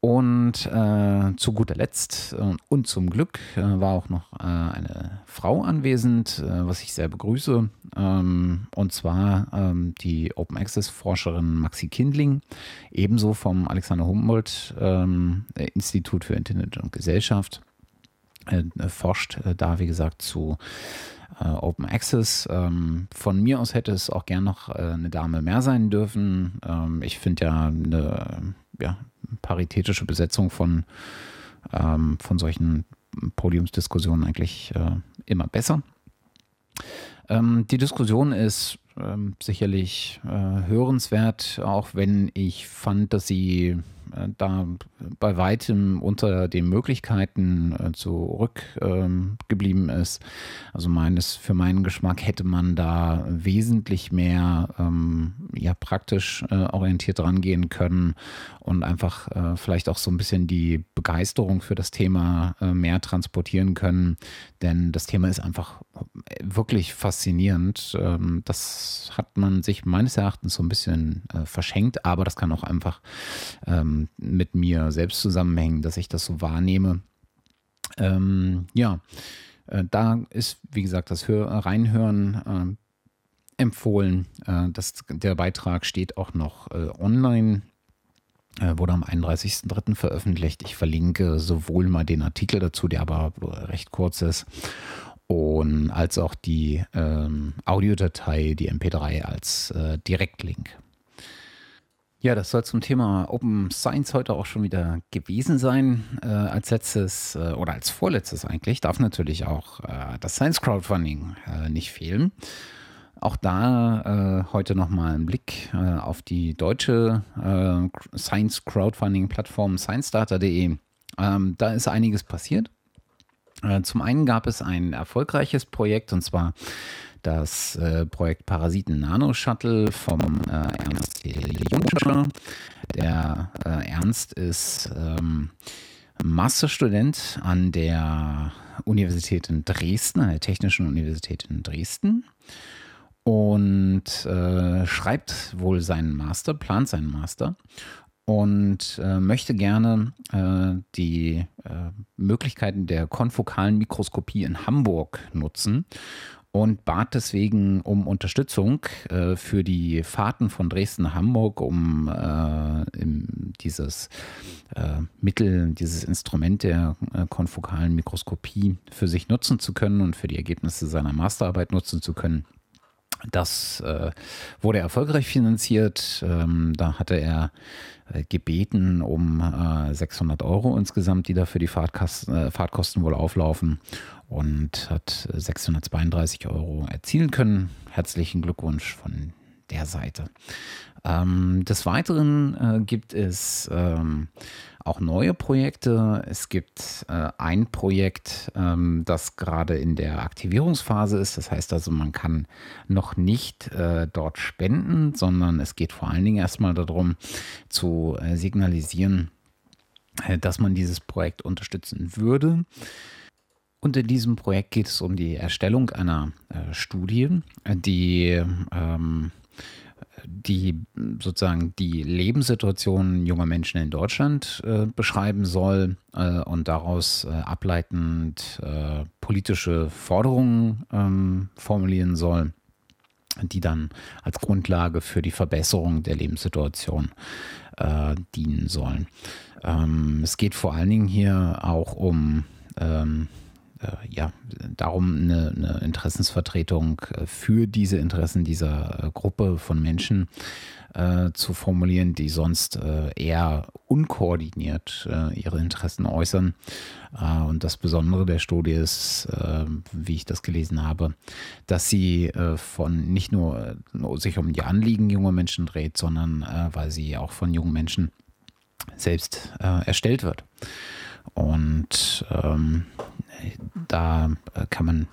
Und äh, zu guter Letzt äh, und zum Glück äh, war auch noch äh, eine Frau anwesend, äh, was ich sehr begrüße. Ähm, und zwar ähm, die Open Access Forscherin Maxi Kindling, ebenso vom Alexander Humboldt ähm, Institut für Internet und Gesellschaft. Äh, forscht da, wie gesagt, zu Open Access. Ähm, von mir aus hätte es auch gern noch eine Dame mehr sein dürfen. Ähm, ich finde ja eine ja, paritätische Besetzung von, ähm, von solchen Podiumsdiskussionen eigentlich äh, immer besser. Ähm, die Diskussion ist ähm, sicherlich äh, hörenswert, auch wenn ich fand, dass sie da bei weitem unter den Möglichkeiten äh, zurückgeblieben ähm, ist. Also meines, für meinen Geschmack hätte man da wesentlich mehr ähm, ja, praktisch äh, orientiert rangehen können und einfach äh, vielleicht auch so ein bisschen die Begeisterung für das Thema äh, mehr transportieren können. Denn das Thema ist einfach wirklich faszinierend. Ähm, das hat man sich meines Erachtens so ein bisschen äh, verschenkt, aber das kann auch einfach ähm, mit mir selbst zusammenhängen, dass ich das so wahrnehme. Ähm, ja, äh, da ist, wie gesagt, das Hör Reinhören äh, empfohlen. Äh, das, der Beitrag steht auch noch äh, online äh, wurde am 31.03. veröffentlicht. Ich verlinke sowohl mal den Artikel dazu, der aber recht kurz ist, und als auch die ähm, Audiodatei, die MP3 als äh, Direktlink. Ja, das soll zum Thema Open Science heute auch schon wieder gewesen sein. Äh, als letztes äh, oder als vorletztes eigentlich darf natürlich auch äh, das Science Crowdfunding äh, nicht fehlen. Auch da äh, heute nochmal ein Blick äh, auf die deutsche Science Crowdfunding Plattform sciencedata.de. Ähm, da ist einiges passiert. zum einen gab es ein erfolgreiches Projekt und zwar das äh, Projekt Parasiten Nano Shuttle vom äh, Ernst Jungscher. Der äh, Ernst ist ähm, Masterstudent an der Universität in Dresden, an der Technischen Universität in Dresden und äh, schreibt wohl seinen Master, plant seinen Master und äh, möchte gerne äh, die äh, Möglichkeiten der konfokalen Mikroskopie in Hamburg nutzen und bat deswegen um Unterstützung äh, für die Fahrten von Dresden nach Hamburg, um äh, dieses äh, Mittel, dieses Instrument der äh, konfokalen Mikroskopie für sich nutzen zu können und für die Ergebnisse seiner Masterarbeit nutzen zu können. Das äh, wurde erfolgreich finanziert. Ähm, da hatte er äh, gebeten um 600 Euro insgesamt, die da für die Fahrtkosten wohl auflaufen und hat 632 Euro erzielen können. Herzlichen Glückwunsch von der Seite. Ähm, des Weiteren äh, gibt es ähm, auch neue Projekte. Es gibt äh, ein Projekt, ähm, das gerade in der Aktivierungsphase ist. Das heißt also, man kann noch nicht äh, dort spenden, sondern es geht vor allen Dingen erstmal darum zu äh, signalisieren, äh, dass man dieses Projekt unterstützen würde. Und in diesem Projekt geht es um die Erstellung einer äh, Studie, die, ähm, die sozusagen die Lebenssituation junger Menschen in Deutschland äh, beschreiben soll äh, und daraus äh, ableitend äh, politische Forderungen ähm, formulieren soll, die dann als Grundlage für die Verbesserung der Lebenssituation äh, dienen sollen. Ähm, es geht vor allen Dingen hier auch um ähm, äh, ja, darum eine, eine, Interessensvertretung äh, für diese Interessen dieser äh, Gruppe von Menschen äh, zu formulieren, die sonst äh, eher unkoordiniert äh, ihre Interessen äußern. und das Besondere der Studie ist, wie ich das gelesen habe, dass sie von nicht nur sich um die Anliegen junger Menschen dreht, sondern weil sie auch von jungen Menschen selbst erstellt wird. Und ähm, da äh, kann man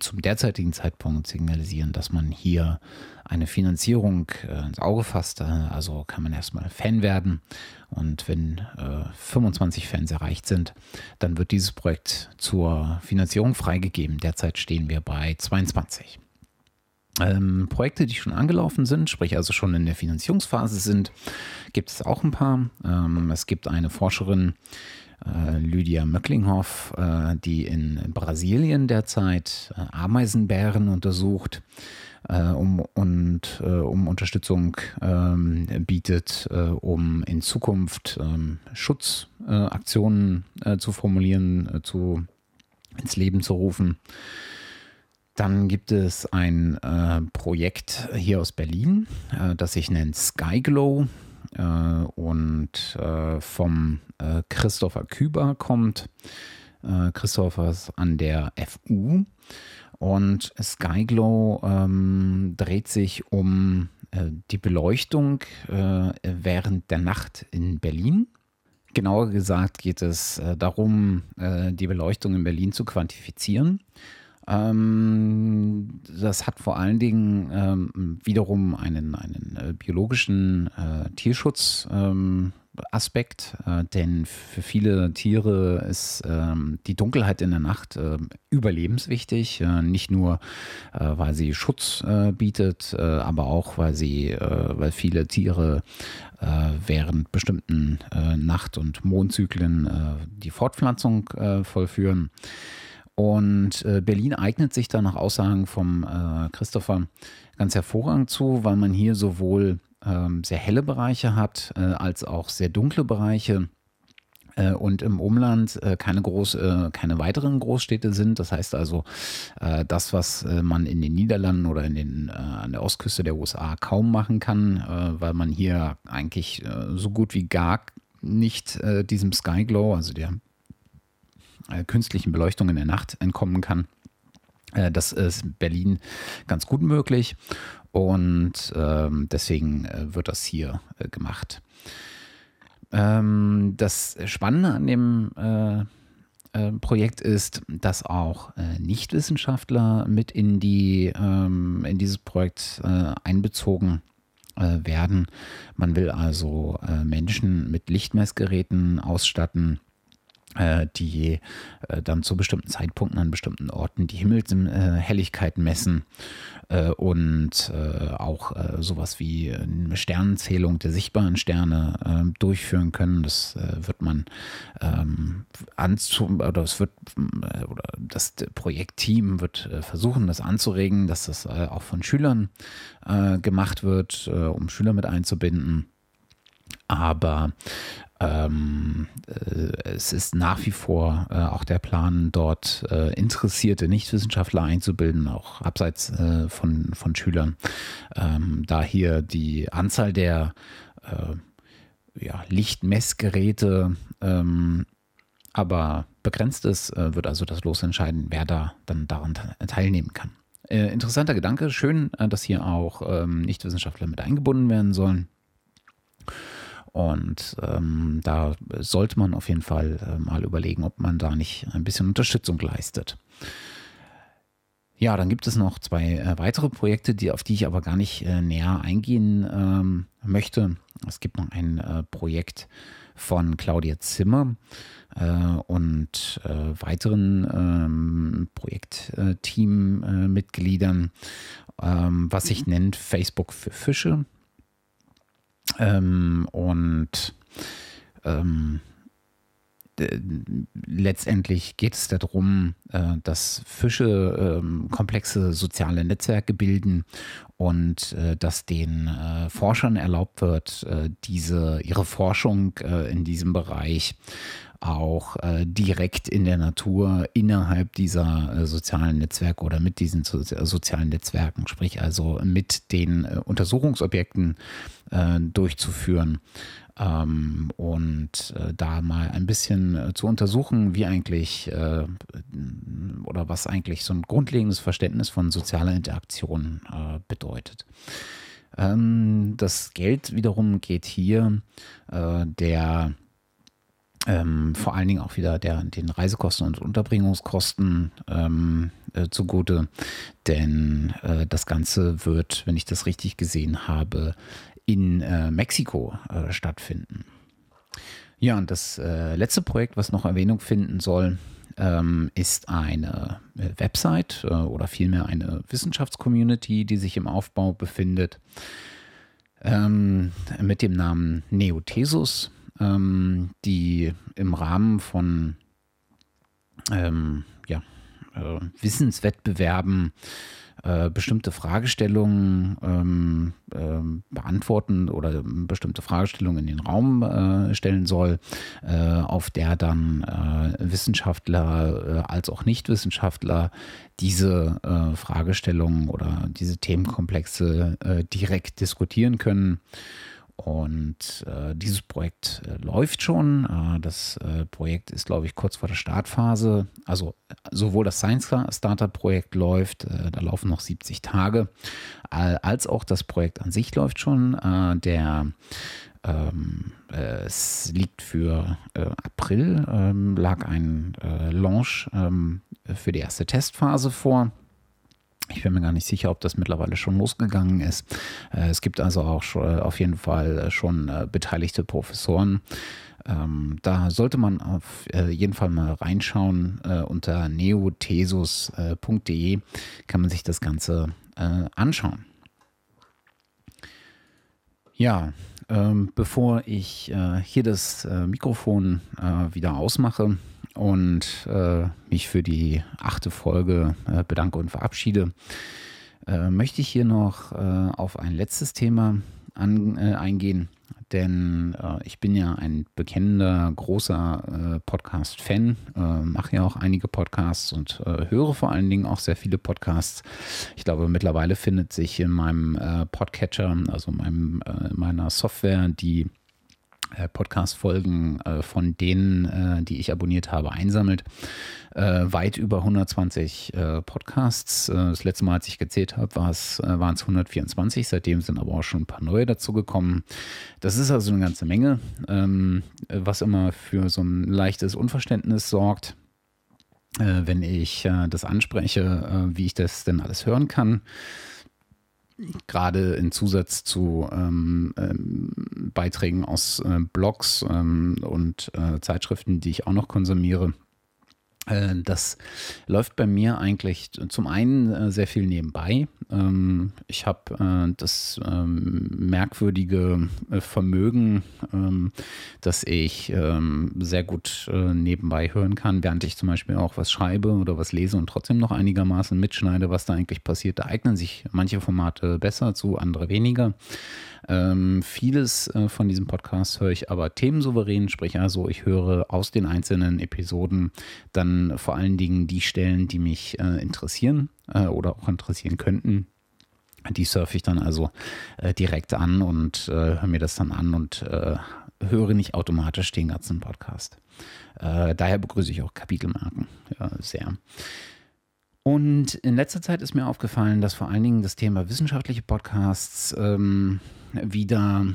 zum derzeitigen Zeitpunkt signalisieren, dass man hier eine Finanzierung äh, ins Auge fasst. Also kann man erstmal Fan werden. Und wenn äh, 25 Fans erreicht sind, dann wird dieses Projekt zur Finanzierung freigegeben. Derzeit stehen wir bei 22. Ähm, Projekte, die schon angelaufen sind, sprich also schon in der Finanzierungsphase sind, gibt es auch ein paar. Ähm, es gibt eine Forscherin, äh, Lydia Möcklinghoff, äh, die in Brasilien derzeit äh, Ameisenbären untersucht um, und um Unterstützung ähm, bietet, um in Zukunft ähm, Schutzaktionen zu formulieren, zu, ins Leben zu rufen. Dann gibt es ein äh, Projekt hier aus Berlin, äh, das sich nennt Skyglow äh, und vom äh, Christopher Küber kommt. Äh, Christopher ist an der FU und Skyglow ähm, dreht sich um äh, die Beleuchtung äh, während der Nacht in Berlin. Genauer gesagt geht es äh, darum, äh, die Beleuchtung in Berlin zu quantifizieren. Ähm, das hat vor allen Dingen ähm, wiederum einen, einen biologischen Tierschutz ähm, Aspekt, äh, denn für viele Tiere ist ähm, die Dunkelheit in der Nacht äh, überlebenswichtig, äh, nicht nur äh, weil sie Schutz äh, bietet, äh, aber auch weil sie, weil viele Tiere während bestimmten Nacht- und Mondzyklen die Fortpflanzung vollführen. Und Berlin eignet sich da nach Aussagen vom Christopher ganz hervorragend zu, weil man hier sowohl ähm, sehr helle Bereiche hat, äh, als auch sehr dunkle Bereiche. äh, und im Umland äh, keine, groß, äh, keine weiteren Großstädte sind. Das heißt also, das, was man in den Niederlanden oder in den, an der Ostküste der USA kaum machen kann, weil man hier eigentlich so gut wie gar nicht diesem Sky Glow, also der künstlichen Beleuchtung in der Nacht entkommen kann. Das ist in Berlin ganz gut möglich und ähm, deswegen wird das hier gemacht. Ähm, das Spannende an dem äh, äh, Projekt ist, dass auch äh, Nichtwissenschaftler mit in, die, ähm, in dieses Projekt äh, einbezogen äh, werden. Man will also äh, Menschen mit Lichtmessgeräten ausstatten äh, die äh, dann zu bestimmten Zeitpunkten an bestimmten Orten die Himmelshelligkeit messen äh, und auch sowas wie eine Sternenzählung der sichtbaren Sterne durchführen können. Das wird man ähm, oder es wird oder das Projektteam wird versuchen, das anzuregen, dass das auch von Schülern gemacht wird, um Schüler mit einzubinden. Aber ähm, äh, es ist nach wie vor äh, auch der Plan, dort äh, interessierte Nichtwissenschaftler einzubilden, auch abseits äh, von, von Schülern, ähm, da hier die Anzahl der äh, ja, Lichtmessgeräte ähm, aber begrenzt ist, äh, wird also das Los entscheiden, wer da dann daran teilnehmen kann. interessanter Gedanke, schön, dass hier auch ähm, Nichtwissenschaftler mit eingebunden werden sollen. Und ähm, da sollte man auf jeden Fall äh, mal überlegen, ob man da nicht ein bisschen Unterstützung leistet. Ja, dann gibt es noch zwei äh, weitere Projekte, die, auf die ich aber gar nicht äh, näher eingehen ähm, möchte. Es gibt noch ein äh, Projekt von Claudia Zimmer äh, und äh, weiteren ähm, Projektteammitgliedern, ähm, was sich nennt Facebook für Fische. Ähm, und ähm, letztendlich geht es darum, äh, dass Fische ähm, komplexe soziale Netzwerke bilden und äh, dass den äh, Forschern erlaubt wird, äh, diese, ihre Forschung äh, in diesem Bereich auch äh, direkt in der Natur innerhalb dieser äh, sozialen Netzwerke oder mit diesen so, äh, sozialen Netzwerken, sprich also mit den äh, Untersuchungsobjekten äh, durchzuführen ähm, und äh, da mal ein bisschen zu untersuchen, wie eigentlich oder was eigentlich so ein grundlegendes Verständnis von sozialer Interaktion bedeutet. Ähm, das Geld wiederum geht hier der ähm, vor allen Dingen auch wieder der, den Reisekosten und Unterbringungskosten ähm, äh, zugute. Denn äh, das Ganze wird, wenn ich das richtig gesehen habe, in äh, Mexiko äh, stattfinden. Ja, und das äh, letzte Projekt, was noch Erwähnung finden soll, ähm, ist eine äh, Website oder vielmehr eine Wissenschaftscommunity, die sich im Aufbau befindet, ähm, mit dem Namen Neothesus ähm, die im Rahmen von ähm, ja, äh, Wissenswettbewerben äh, bestimmte Fragestellungen ähm, äh, beantworten oder bestimmte Fragestellungen in den Raum äh, stellen soll, äh, auf der dann äh, Wissenschaftler als auch Nichtwissenschaftler diese Fragestellungen oder diese Themenkomplexe direkt diskutieren können. Und äh, dieses Projekt äh, läuft schon. Äh, das äh, Projekt ist, glaube ich, kurz vor der Startphase. Also sowohl das Science Starter Projekt läuft, äh, da laufen noch 70 Tage, als auch das Projekt an sich läuft schon. Äh, der ähm, es liegt für April, ähm, lag ein Launch ähm, für die erste Testphase vor. Ich bin mir gar nicht sicher, ob das mittlerweile schon losgegangen ist. Äh, es gibt also auch äh, auf jeden Fall äh, schon beteiligte Professoren. Ähm, da sollte man auf jeden Fall mal reinschauen. unter neothesus.de kann man sich das Ganze anschauen. Ja, ähm, bevor ich hier das Mikrofon wieder ausmache, und äh, mich für die achte Folge äh, bedanke und verabschiede, äh, möchte ich hier noch äh, auf ein letztes Thema an, äh, eingehen. denn äh, ich bin ja ein bekennender, großer Podcast-Fan, mache ja auch einige Podcasts und höre vor allen Dingen auch sehr viele Podcasts. Ich glaube, mittlerweile findet sich in meinem Podcatcher, also meinem, meiner Software, die Podcast-Folgen von denen, die ich abonniert habe, einsammelt äh, weit über 120 äh, Podcasts. Äh, das letzte Mal, als ich gezählt habe, waren es 124. Seitdem sind aber auch schon ein paar neue dazugekommen. Das ist also eine ganze Menge, ähm, was immer für so ein leichtes Unverständnis sorgt. Äh, wenn ich äh, das anspreche, äh, wie ich das denn alles hören kann gerade in Zusatz zu ähm, ähm, Beiträgen aus äh, Blogs ähm, und äh, Zeitschriften, die ich auch noch konsumiere, das läuft bei mir eigentlich zum einen äh, sehr viel nebenbei. Ähm, ich habe äh, das ähm, merkwürdige Vermögen, ähm, dass ich sehr gut nebenbei hören kann, während ich zum Beispiel auch was schreibe oder was lese und trotzdem noch einigermaßen mitschneide, was da eigentlich passiert. Da eignen sich manche Formate besser zu, andere weniger. Ähm, vieles äh, von diesem Podcast höre ich aber themensouverän, sprich also ich höre aus den einzelnen Episoden dann vor allen Dingen die Stellen, die mich äh, interessieren äh, oder auch interessieren könnten. Die surfe ich dann also äh, direkt an und äh, höre mir das dann an und äh, höre nicht automatisch den ganzen Podcast. daher begrüße ich auch Kapitelmarken sehr. Und in letzter Zeit ist mir aufgefallen, dass vor allen Dingen das Thema wissenschaftliche Podcasts ähm, wieder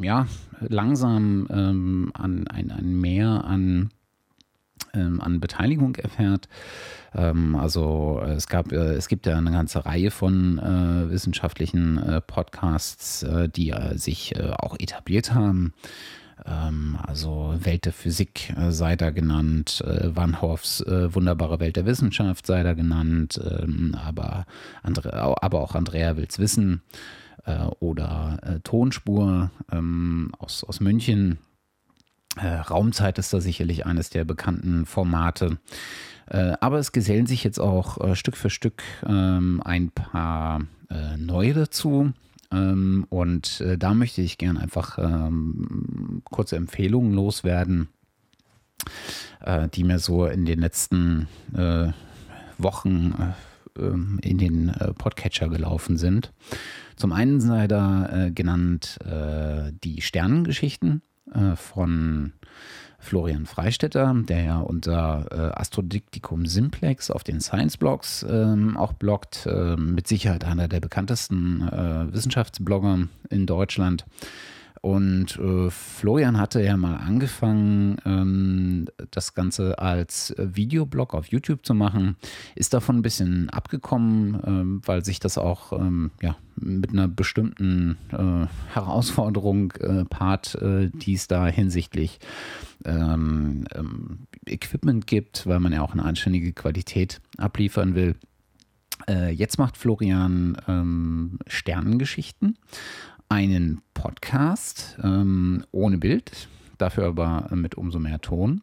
ja, langsam ähm, an ein, ein Mehr an, ähm, an Beteiligung erfährt. Ähm, also es gab, äh, es gibt ja eine ganze Reihe von äh, wissenschaftlichen äh, Podcasts, äh, die äh, sich äh, auch etabliert haben. Ähm, also Welt der Physik sei da genannt, Van Hoffs wunderbare Welt der Wissenschaft sei da genannt, aber, Andre, aber auch Andrea will's wissen äh, oder äh, Tonspur ähm, aus, aus München. Äh, Raumzeit ist da sicherlich eines der bekannten Formate. Äh, aber es gesellen sich jetzt auch äh, Stück für Stück ähm, ein paar äh, neue dazu. Ähm, und da möchte ich gerne einfach ähm, kurze Empfehlungen loswerden, die mir so in den letzten Wochen ähm, in den Podcatcher gelaufen sind. Zum einen sei da äh, genannt äh, die Sternengeschichten äh, von Florian Freistetter, der ja unter äh, Astrodiktikum Simplex auf den Science-Blogs ähm, auch bloggt. Ähm, mit Sicherheit einer der bekanntesten äh, Wissenschaftsblogger in Deutschland. Und äh, Florian hatte ja mal angefangen, ähm, das Ganze als Videoblog auf YouTube zu machen, ist davon ein bisschen abgekommen, ähm, weil sich das auch ähm, ja, mit einer bestimmten äh, Herausforderung äh, part, äh, die es da hinsichtlich ähm, ähm, Equipment gibt, weil man ja auch eine anständige Qualität abliefern will. Äh, jetzt macht Florian ähm, Sternengeschichten einen Podcast ähm, ohne Bild, dafür aber mit umso mehr Ton.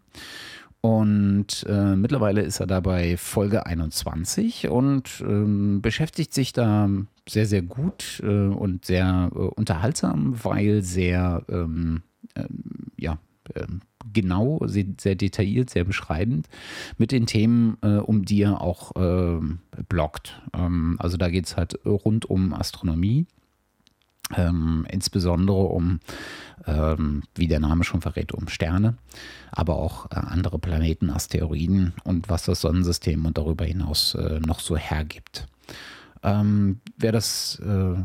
Und äh, mittlerweile ist er dabei Folge 21 und ähm, beschäftigt sich da sehr, sehr gut äh, und sehr äh, unterhaltsam, weil sehr, ähm, ähm ja, ähm, genau, sehr, sehr, detailliert, sehr beschreibend mit den Themen, äh, um die er auch ähm, bloggt. Ähm, also da geht es halt rund um Astronomie ähm, insbesondere um, ähm, wie der Name schon verrät, um Sterne, aber auch äh, andere Planeten, Asteroiden und was das Sonnensystem und darüber hinaus äh, noch so hergibt. Ähm, wer das äh,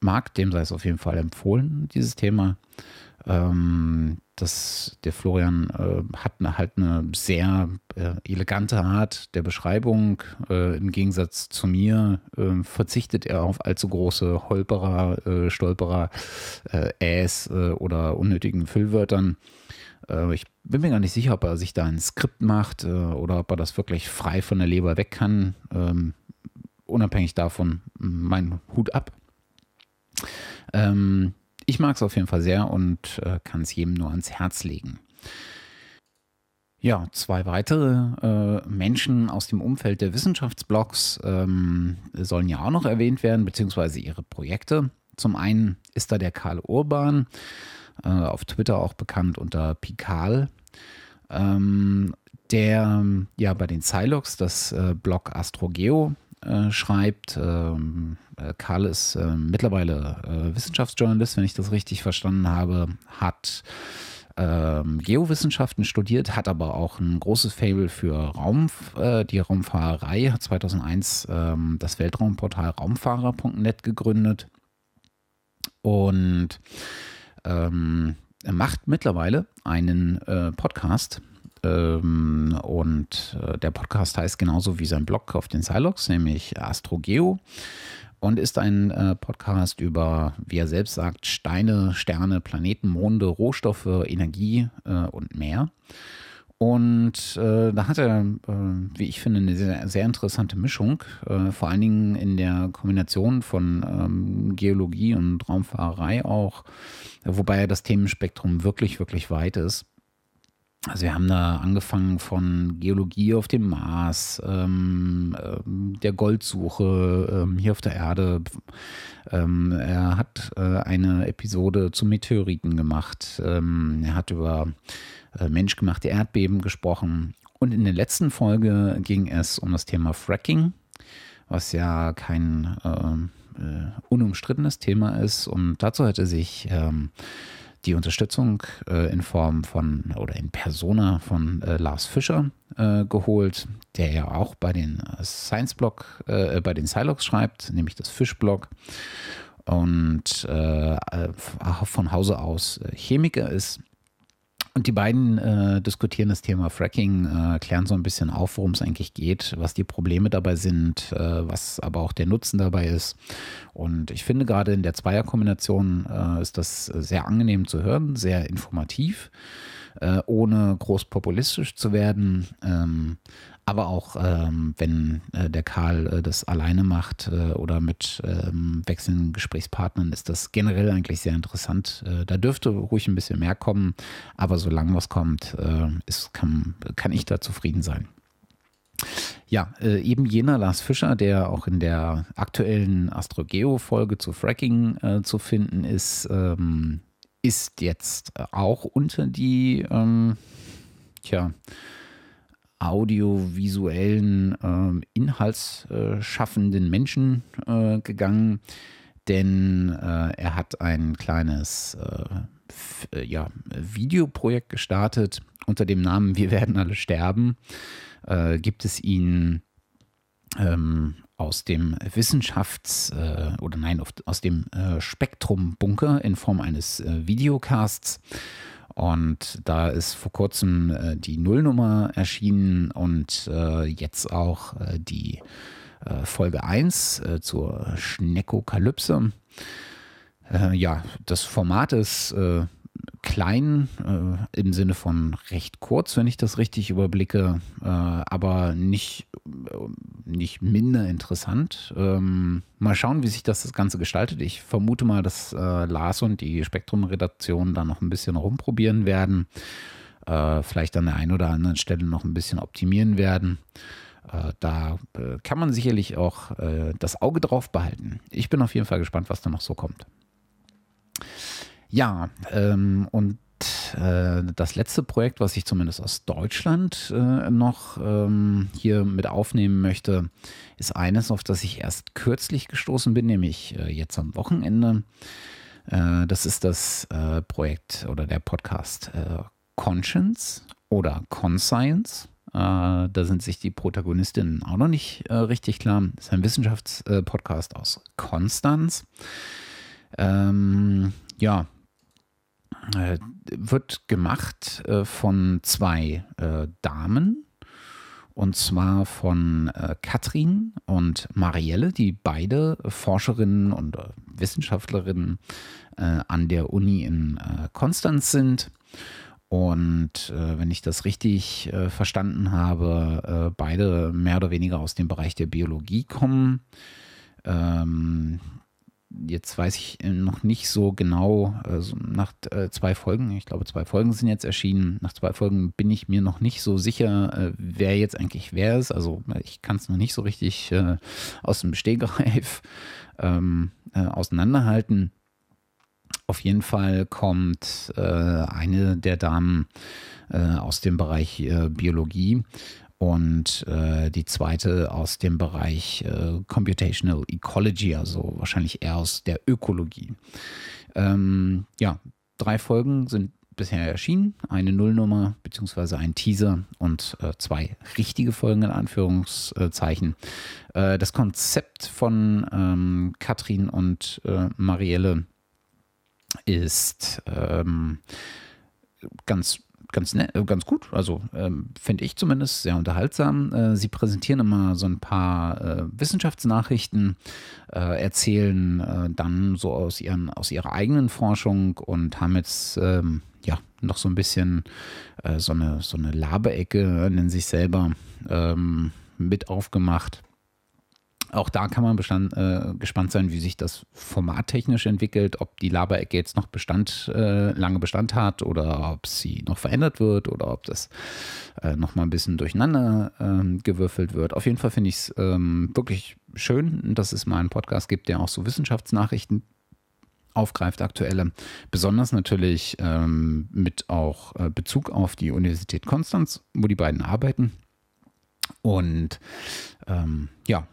mag, dem sei es auf jeden Fall empfohlen, dieses Thema. Ähm, das, der Florian äh, hat eine, halt eine sehr äh, elegante Art der Beschreibung. Äh, Im Gegensatz zu mir äh, verzichtet er auf allzu große Holperer, äh, Stolperer, äh, Äs oder unnötigen Füllwörtern. ich bin mir gar nicht sicher, ob er sich da ein Skript macht oder ob er das wirklich frei von der Leber weg kann. Ähm, unabhängig davon, mein Hut ab. Ähm, ich mag es auf jeden Fall sehr und äh, kann es jedem nur ans Herz legen. Ja, zwei weitere äh, Menschen aus dem Umfeld der Wissenschaftsblogs ähm, sollen ja auch noch erwähnt werden, beziehungsweise ihre Projekte. Zum einen ist da der Karl Urban, äh, auf Twitter auch bekannt unter Pikal, ähm, der ja bei den Silox das äh, Blog Astrogeo äh, schreibt. Ähm, äh, Karl ist äh, mittlerweile äh, Wissenschaftsjournalist, wenn ich das richtig verstanden habe, hat ähm, Geowissenschaften studiert, hat aber auch ein großes Fable für Raum, äh, die Raumfahrerei, hat 2001 ähm, das Weltraumportal raumfahrer.net gegründet und ähm, macht mittlerweile einen äh, Podcast. Ähm, und äh, der Podcast heißt genauso wie sein Blog auf den Silox, nämlich AstroGeo und ist ein äh, Podcast über, wie er selbst sagt, Steine, Sterne, Planeten, Monde, Rohstoffe, Energie äh, und mehr. Und äh, da hat er, äh, wie ich finde, eine sehr, sehr interessante Mischung, äh, vor allen Dingen in der Kombination von ähm, Geologie und Raumfahrerei auch, wobei das Themenspektrum wirklich, wirklich weit ist. Also wir haben da angefangen von Geologie auf dem Mars, ähm, ähm, der Goldsuche ähm, hier auf der Erde. Ähm, er hat äh, eine Episode zu Meteoriten gemacht. Ähm, er hat über äh, menschgemachte Erdbeben gesprochen. Und in der letzten Folge ging es um das Thema Fracking, was ja kein äh, äh unumstrittenes Thema ist. Und dazu er sich ähm, die Unterstützung äh, in Form von oder in Persona von äh, Lars Fischer äh, geholt, der ja auch bei den äh, Science Blog, äh, bei den Silox schreibt, nämlich das Fischblog. Und äh, von Hause aus Chemiker ist und die beiden äh, diskutieren das Thema Fracking, äh, klären so ein bisschen auf, worum es eigentlich geht, was die Probleme dabei sind, äh, was aber auch der Nutzen dabei ist. Und ich finde gerade in der Zweierkombination äh, ist das sehr angenehm zu hören, sehr informativ, äh, ohne groß populistisch zu werden. Ähm, aber auch ähm, wenn äh, der Karl äh, das alleine macht äh, oder mit ähm, wechselnden Gesprächspartnern, ist das generell eigentlich sehr interessant. Äh, da dürfte ruhig ein bisschen mehr kommen, aber solange was kommt, äh, ist, kann, kann ich da zufrieden sein. Ja, äh, eben jener Lars Fischer, der auch in der aktuellen Astrogeo-Folge zu Fracking zu finden ist, ähm, ist jetzt auch unter die, ähm, tja, audiovisuellen äh, inhaltsschaffenden Menschen äh, gegangen, denn äh, er hat ein kleines äh, ja, Videoprojekt gestartet unter dem Namen Wir werden alle sterben. Äh, gibt es ihn ähm, aus dem Wissenschafts- äh, oder nein, aus dem Spektrum-Bunker in Form eines Videocasts. Und da ist vor kurzem äh, die Nullnummer erschienen und äh, jetzt auch äh, die äh, Folge 1 äh, zur Schneckokalypse. Äh, ja, das Format ist klein äh, im Sinne von recht kurz, wenn ich das richtig überblicke, äh, aber nicht, äh, nicht minder interessant. Ähm, mal schauen, wie sich das, das Ganze gestaltet. Ich vermute mal, dass äh, Lars und die Spektrum-Redaktion da noch ein bisschen rumprobieren werden. Äh, vielleicht an der einen oder anderen Stelle noch ein bisschen optimieren werden. Äh, da kann man sicherlich auch das Auge drauf behalten. Ich bin auf jeden Fall gespannt, was da noch so kommt. Ja, ähm, und äh, das letzte Projekt, was ich zumindest aus Deutschland äh, noch ähm, hier mit aufnehmen möchte, ist eines, auf das ich erst kürzlich gestoßen bin, nämlich äh, jetzt am Wochenende. Das ist das Projekt oder der Podcast Conscience oder Conscience. da sind sich die Protagonistinnen auch noch nicht richtig klar. Das ist ein Wissenschaftspodcast aus Konstanz. Ähm, ja, wird gemacht äh, von zwei äh, Damen. Und zwar von äh, Katrin und Marielle, die beide Forscherinnen und äh, Wissenschaftlerinnen äh, an der Uni in Konstanz sind. Und wenn ich das richtig verstanden habe, beide mehr oder weniger aus dem Bereich der Biologie kommen. Ähm, jetzt weiß ich äh, noch nicht so genau, also nach äh, zwei Folgen, ich glaube zwei Folgen sind jetzt erschienen, nach zwei Folgen bin ich mir noch nicht so sicher, äh, wer jetzt eigentlich wer ist. Also ich kann es noch nicht so richtig aus dem Stegreif ähm, äh, auseinanderhalten. Auf jeden Fall kommt äh, eine der Damen äh, aus dem Bereich äh, Biologie und äh, die zweite aus dem Bereich äh, Computational Ecology, also wahrscheinlich eher aus der Ökologie. Ähm, ja, drei Folgen sind bisher erschienen. Eine Nullnummer beziehungsweise ein Teaser und äh, zwei richtige Folgen in Anführungszeichen. Äh, das Konzept von ähm, Katrin und äh, Marielle ist ähm, ganz ganz, nett, äh, ganz gut. Also ähm, finde ich zumindest sehr unterhaltsam. Äh, sie präsentieren immer so ein paar äh, Wissenschaftsnachrichten, äh, erzählen äh, dann so aus, ihren, aus ihrer eigenen Forschung und haben jetzt ähm, ja noch so ein bisschen äh, so eine, so eine Laberecke, nennen sich selber, ähm, mit aufgemacht auch da kann man bestand, äh, gespannt sein, wie sich das Format technisch entwickelt, ob die Laberecke jetzt noch Bestand, äh, lange Bestand hat oder ob sie noch verändert wird oder ob das äh, noch ein bisschen durcheinander ähm, gewürfelt wird. Auf jeden Fall finde ich es ähm, wirklich schön, dass es mal einen Podcast gibt, der auch so Wissenschaftsnachrichten aufgreift, aktuelle. Besonders natürlich ähm, mit auch äh, Bezug auf die Universität Konstanz, wo die beiden arbeiten. Und ähm, ja,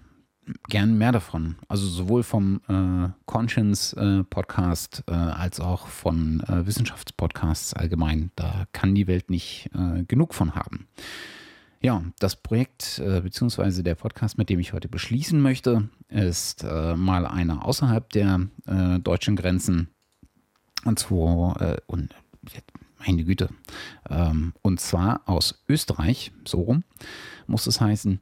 gern mehr davon. Also sowohl vom äh, Conscience äh, Podcast äh, als auch von äh, Wissenschaftspodcasts allgemein. Da kann die Welt nicht äh, genug von haben. Ja, das Projekt beziehungsweise der Podcast, mit dem ich heute beschließen möchte, ist mal einer außerhalb der deutschen Grenzen. Und zwar, und meine Güte, ähm, und zwar aus Österreich, so rum muss es heißen.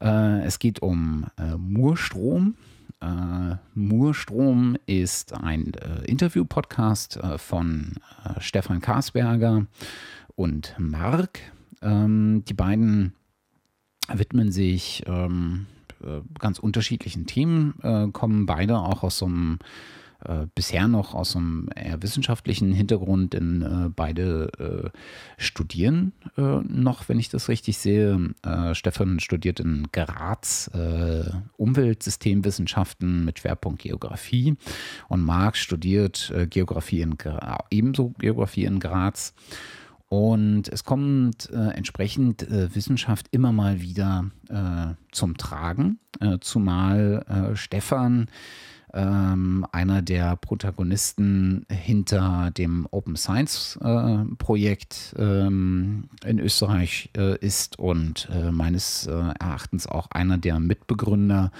Äh, es geht um äh, Murstrom. Äh, Murstrom ist ein Interview-Podcast von Stefan Karsberger und Mark. Ähm, die beiden widmen sich ähm, ganz unterschiedlichen Themen, kommen beide auch aus so einem äh, bisher noch aus einem eher wissenschaftlichen Hintergrund, denn äh, beide äh, studieren äh, noch, wenn ich das richtig sehe. Stefan studiert in Graz Umweltsystemwissenschaften mit Schwerpunkt Geografie und Marc studiert Geografie in ebenso Geografie in Graz. Und es kommt äh, entsprechend äh, Wissenschaft immer mal wieder äh, zum Tragen, zumal Stefan ähm, einer der Protagonisten hinter dem Open Science äh, Projekt ähm, in Österreich äh, ist und äh, meines äh, Erachtens auch einer der Mitbegründer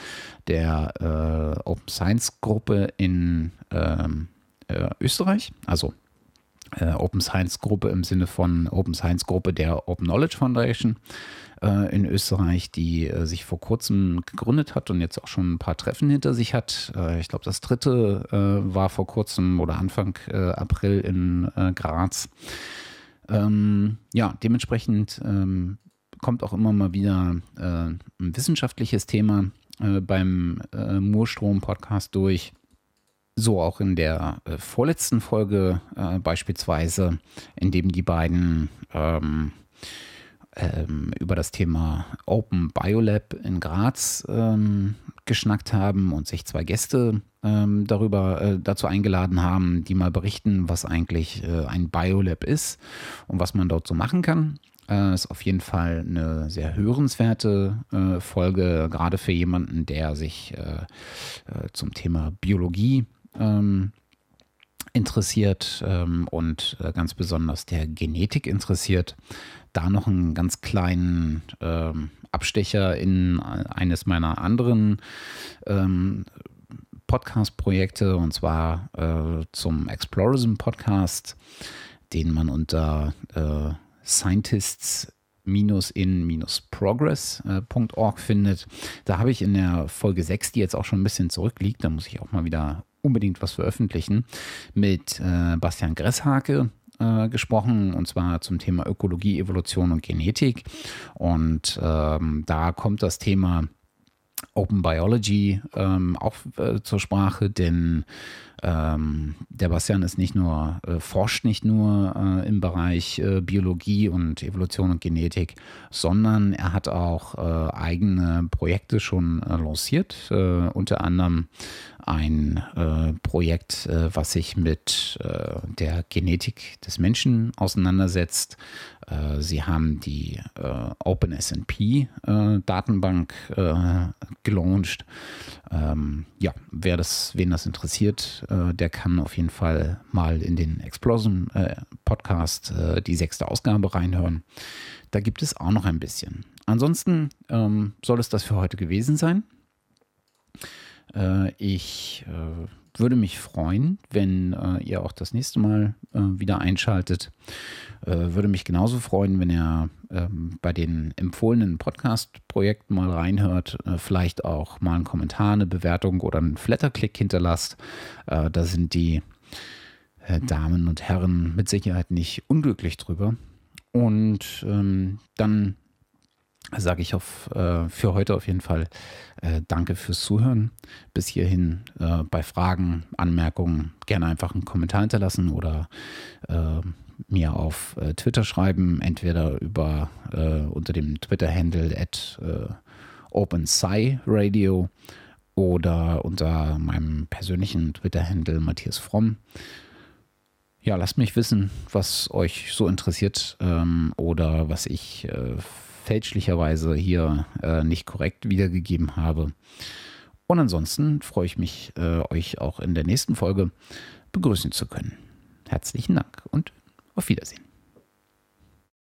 der äh, Open Science Gruppe in ähm, äh, Österreich, also Open Science Gruppe im Sinne von Open Science Gruppe der Open Knowledge Foundation äh, in Österreich, die äh, sich vor kurzem gegründet hat und jetzt auch schon ein paar Treffen hinter sich hat. Äh, ich glaube, das dritte äh, war vor kurzem oder Anfang äh, April in äh, Graz. Ähm, ja, dementsprechend ähm, kommt auch immer mal wieder ein wissenschaftliches Thema beim Murstrom-Podcast durch. So auch in der äh, vorletzten Folge äh, beispielsweise, in dem die beiden ähm, ähm, über das Thema Open Biolab in Graz ähm, geschnackt haben und sich zwei Gäste ähm, darüber äh, dazu eingeladen haben, die mal berichten, was eigentlich äh, ein Biolab ist und was man dort so machen kann. Äh, ist auf jeden Fall eine sehr hörenswerte äh, Folge, gerade für jemanden, der sich äh, äh, zum Thema Biologie ähm, interessiert ähm, und ganz besonders der Genetik interessiert da noch einen ganz kleinen ähm, Abstecher in eines meiner anderen ähm, Podcast-Projekte und zwar äh, zum Explorism Podcast, den man unter äh, Scientists in-progress.org findet. Da habe ich in der Folge 6, die jetzt auch schon ein bisschen zurückliegt, da muss ich auch mal wieder unbedingt was veröffentlichen, mit äh, Bastian Gresshake äh, gesprochen, und zwar zum Thema Ökologie, Evolution und Genetik. Und ähm, da kommt das Thema Open Biology ähm, auch äh, zur Sprache, denn ähm, der Bastian ist nicht nur, äh, forscht nicht nur äh, im Bereich äh, Biologie und Evolution und Genetik, sondern er hat auch äh, eigene Projekte schon äh, lanciert, unter anderem ein äh, Projekt, äh, was sich mit äh, der Genetik des Menschen auseinandersetzt. Äh, sie haben die äh, OpenSNP-Datenbank gelauncht. Ähm, ja, wer das, wen das interessiert, der kann auf jeden Fall mal in den Explosion-Podcast die sechste Ausgabe reinhören. Da gibt es auch noch ein bisschen. Ansonsten ähm, soll es das für heute gewesen sein. Äh, ich äh, würde mich freuen, wenn äh, ihr auch das nächste Mal wieder einschaltet. Würde mich genauso freuen, wenn ihr ähm, bei den empfohlenen Podcast-Projekten mal reinhört, vielleicht auch mal einen Kommentar, eine Bewertung oder einen Flatterklick hinterlasst. da sind die Damen und Herren mit Sicherheit nicht unglücklich drüber. Und ähm, dann sage ich auf, äh, für heute auf jeden Fall äh, danke fürs Zuhören. Bis hierhin äh, bei Fragen, Anmerkungen gerne einfach einen Kommentar hinterlassen oder äh, mir auf äh, Twitter schreiben, entweder über äh, unter dem Twitter-Handle at OpenSci oder unter meinem persönlichen Twitter-Handle Matthias Fromm. Ja, lasst mich wissen, was euch so interessiert ähm, oder was ich äh, fälschlicherweise hier äh, nicht korrekt wiedergegeben habe. Und ansonsten freue ich mich, äh, euch auch in der nächsten Folge begrüßen zu können. Herzlichen Dank und auf Wiedersehen.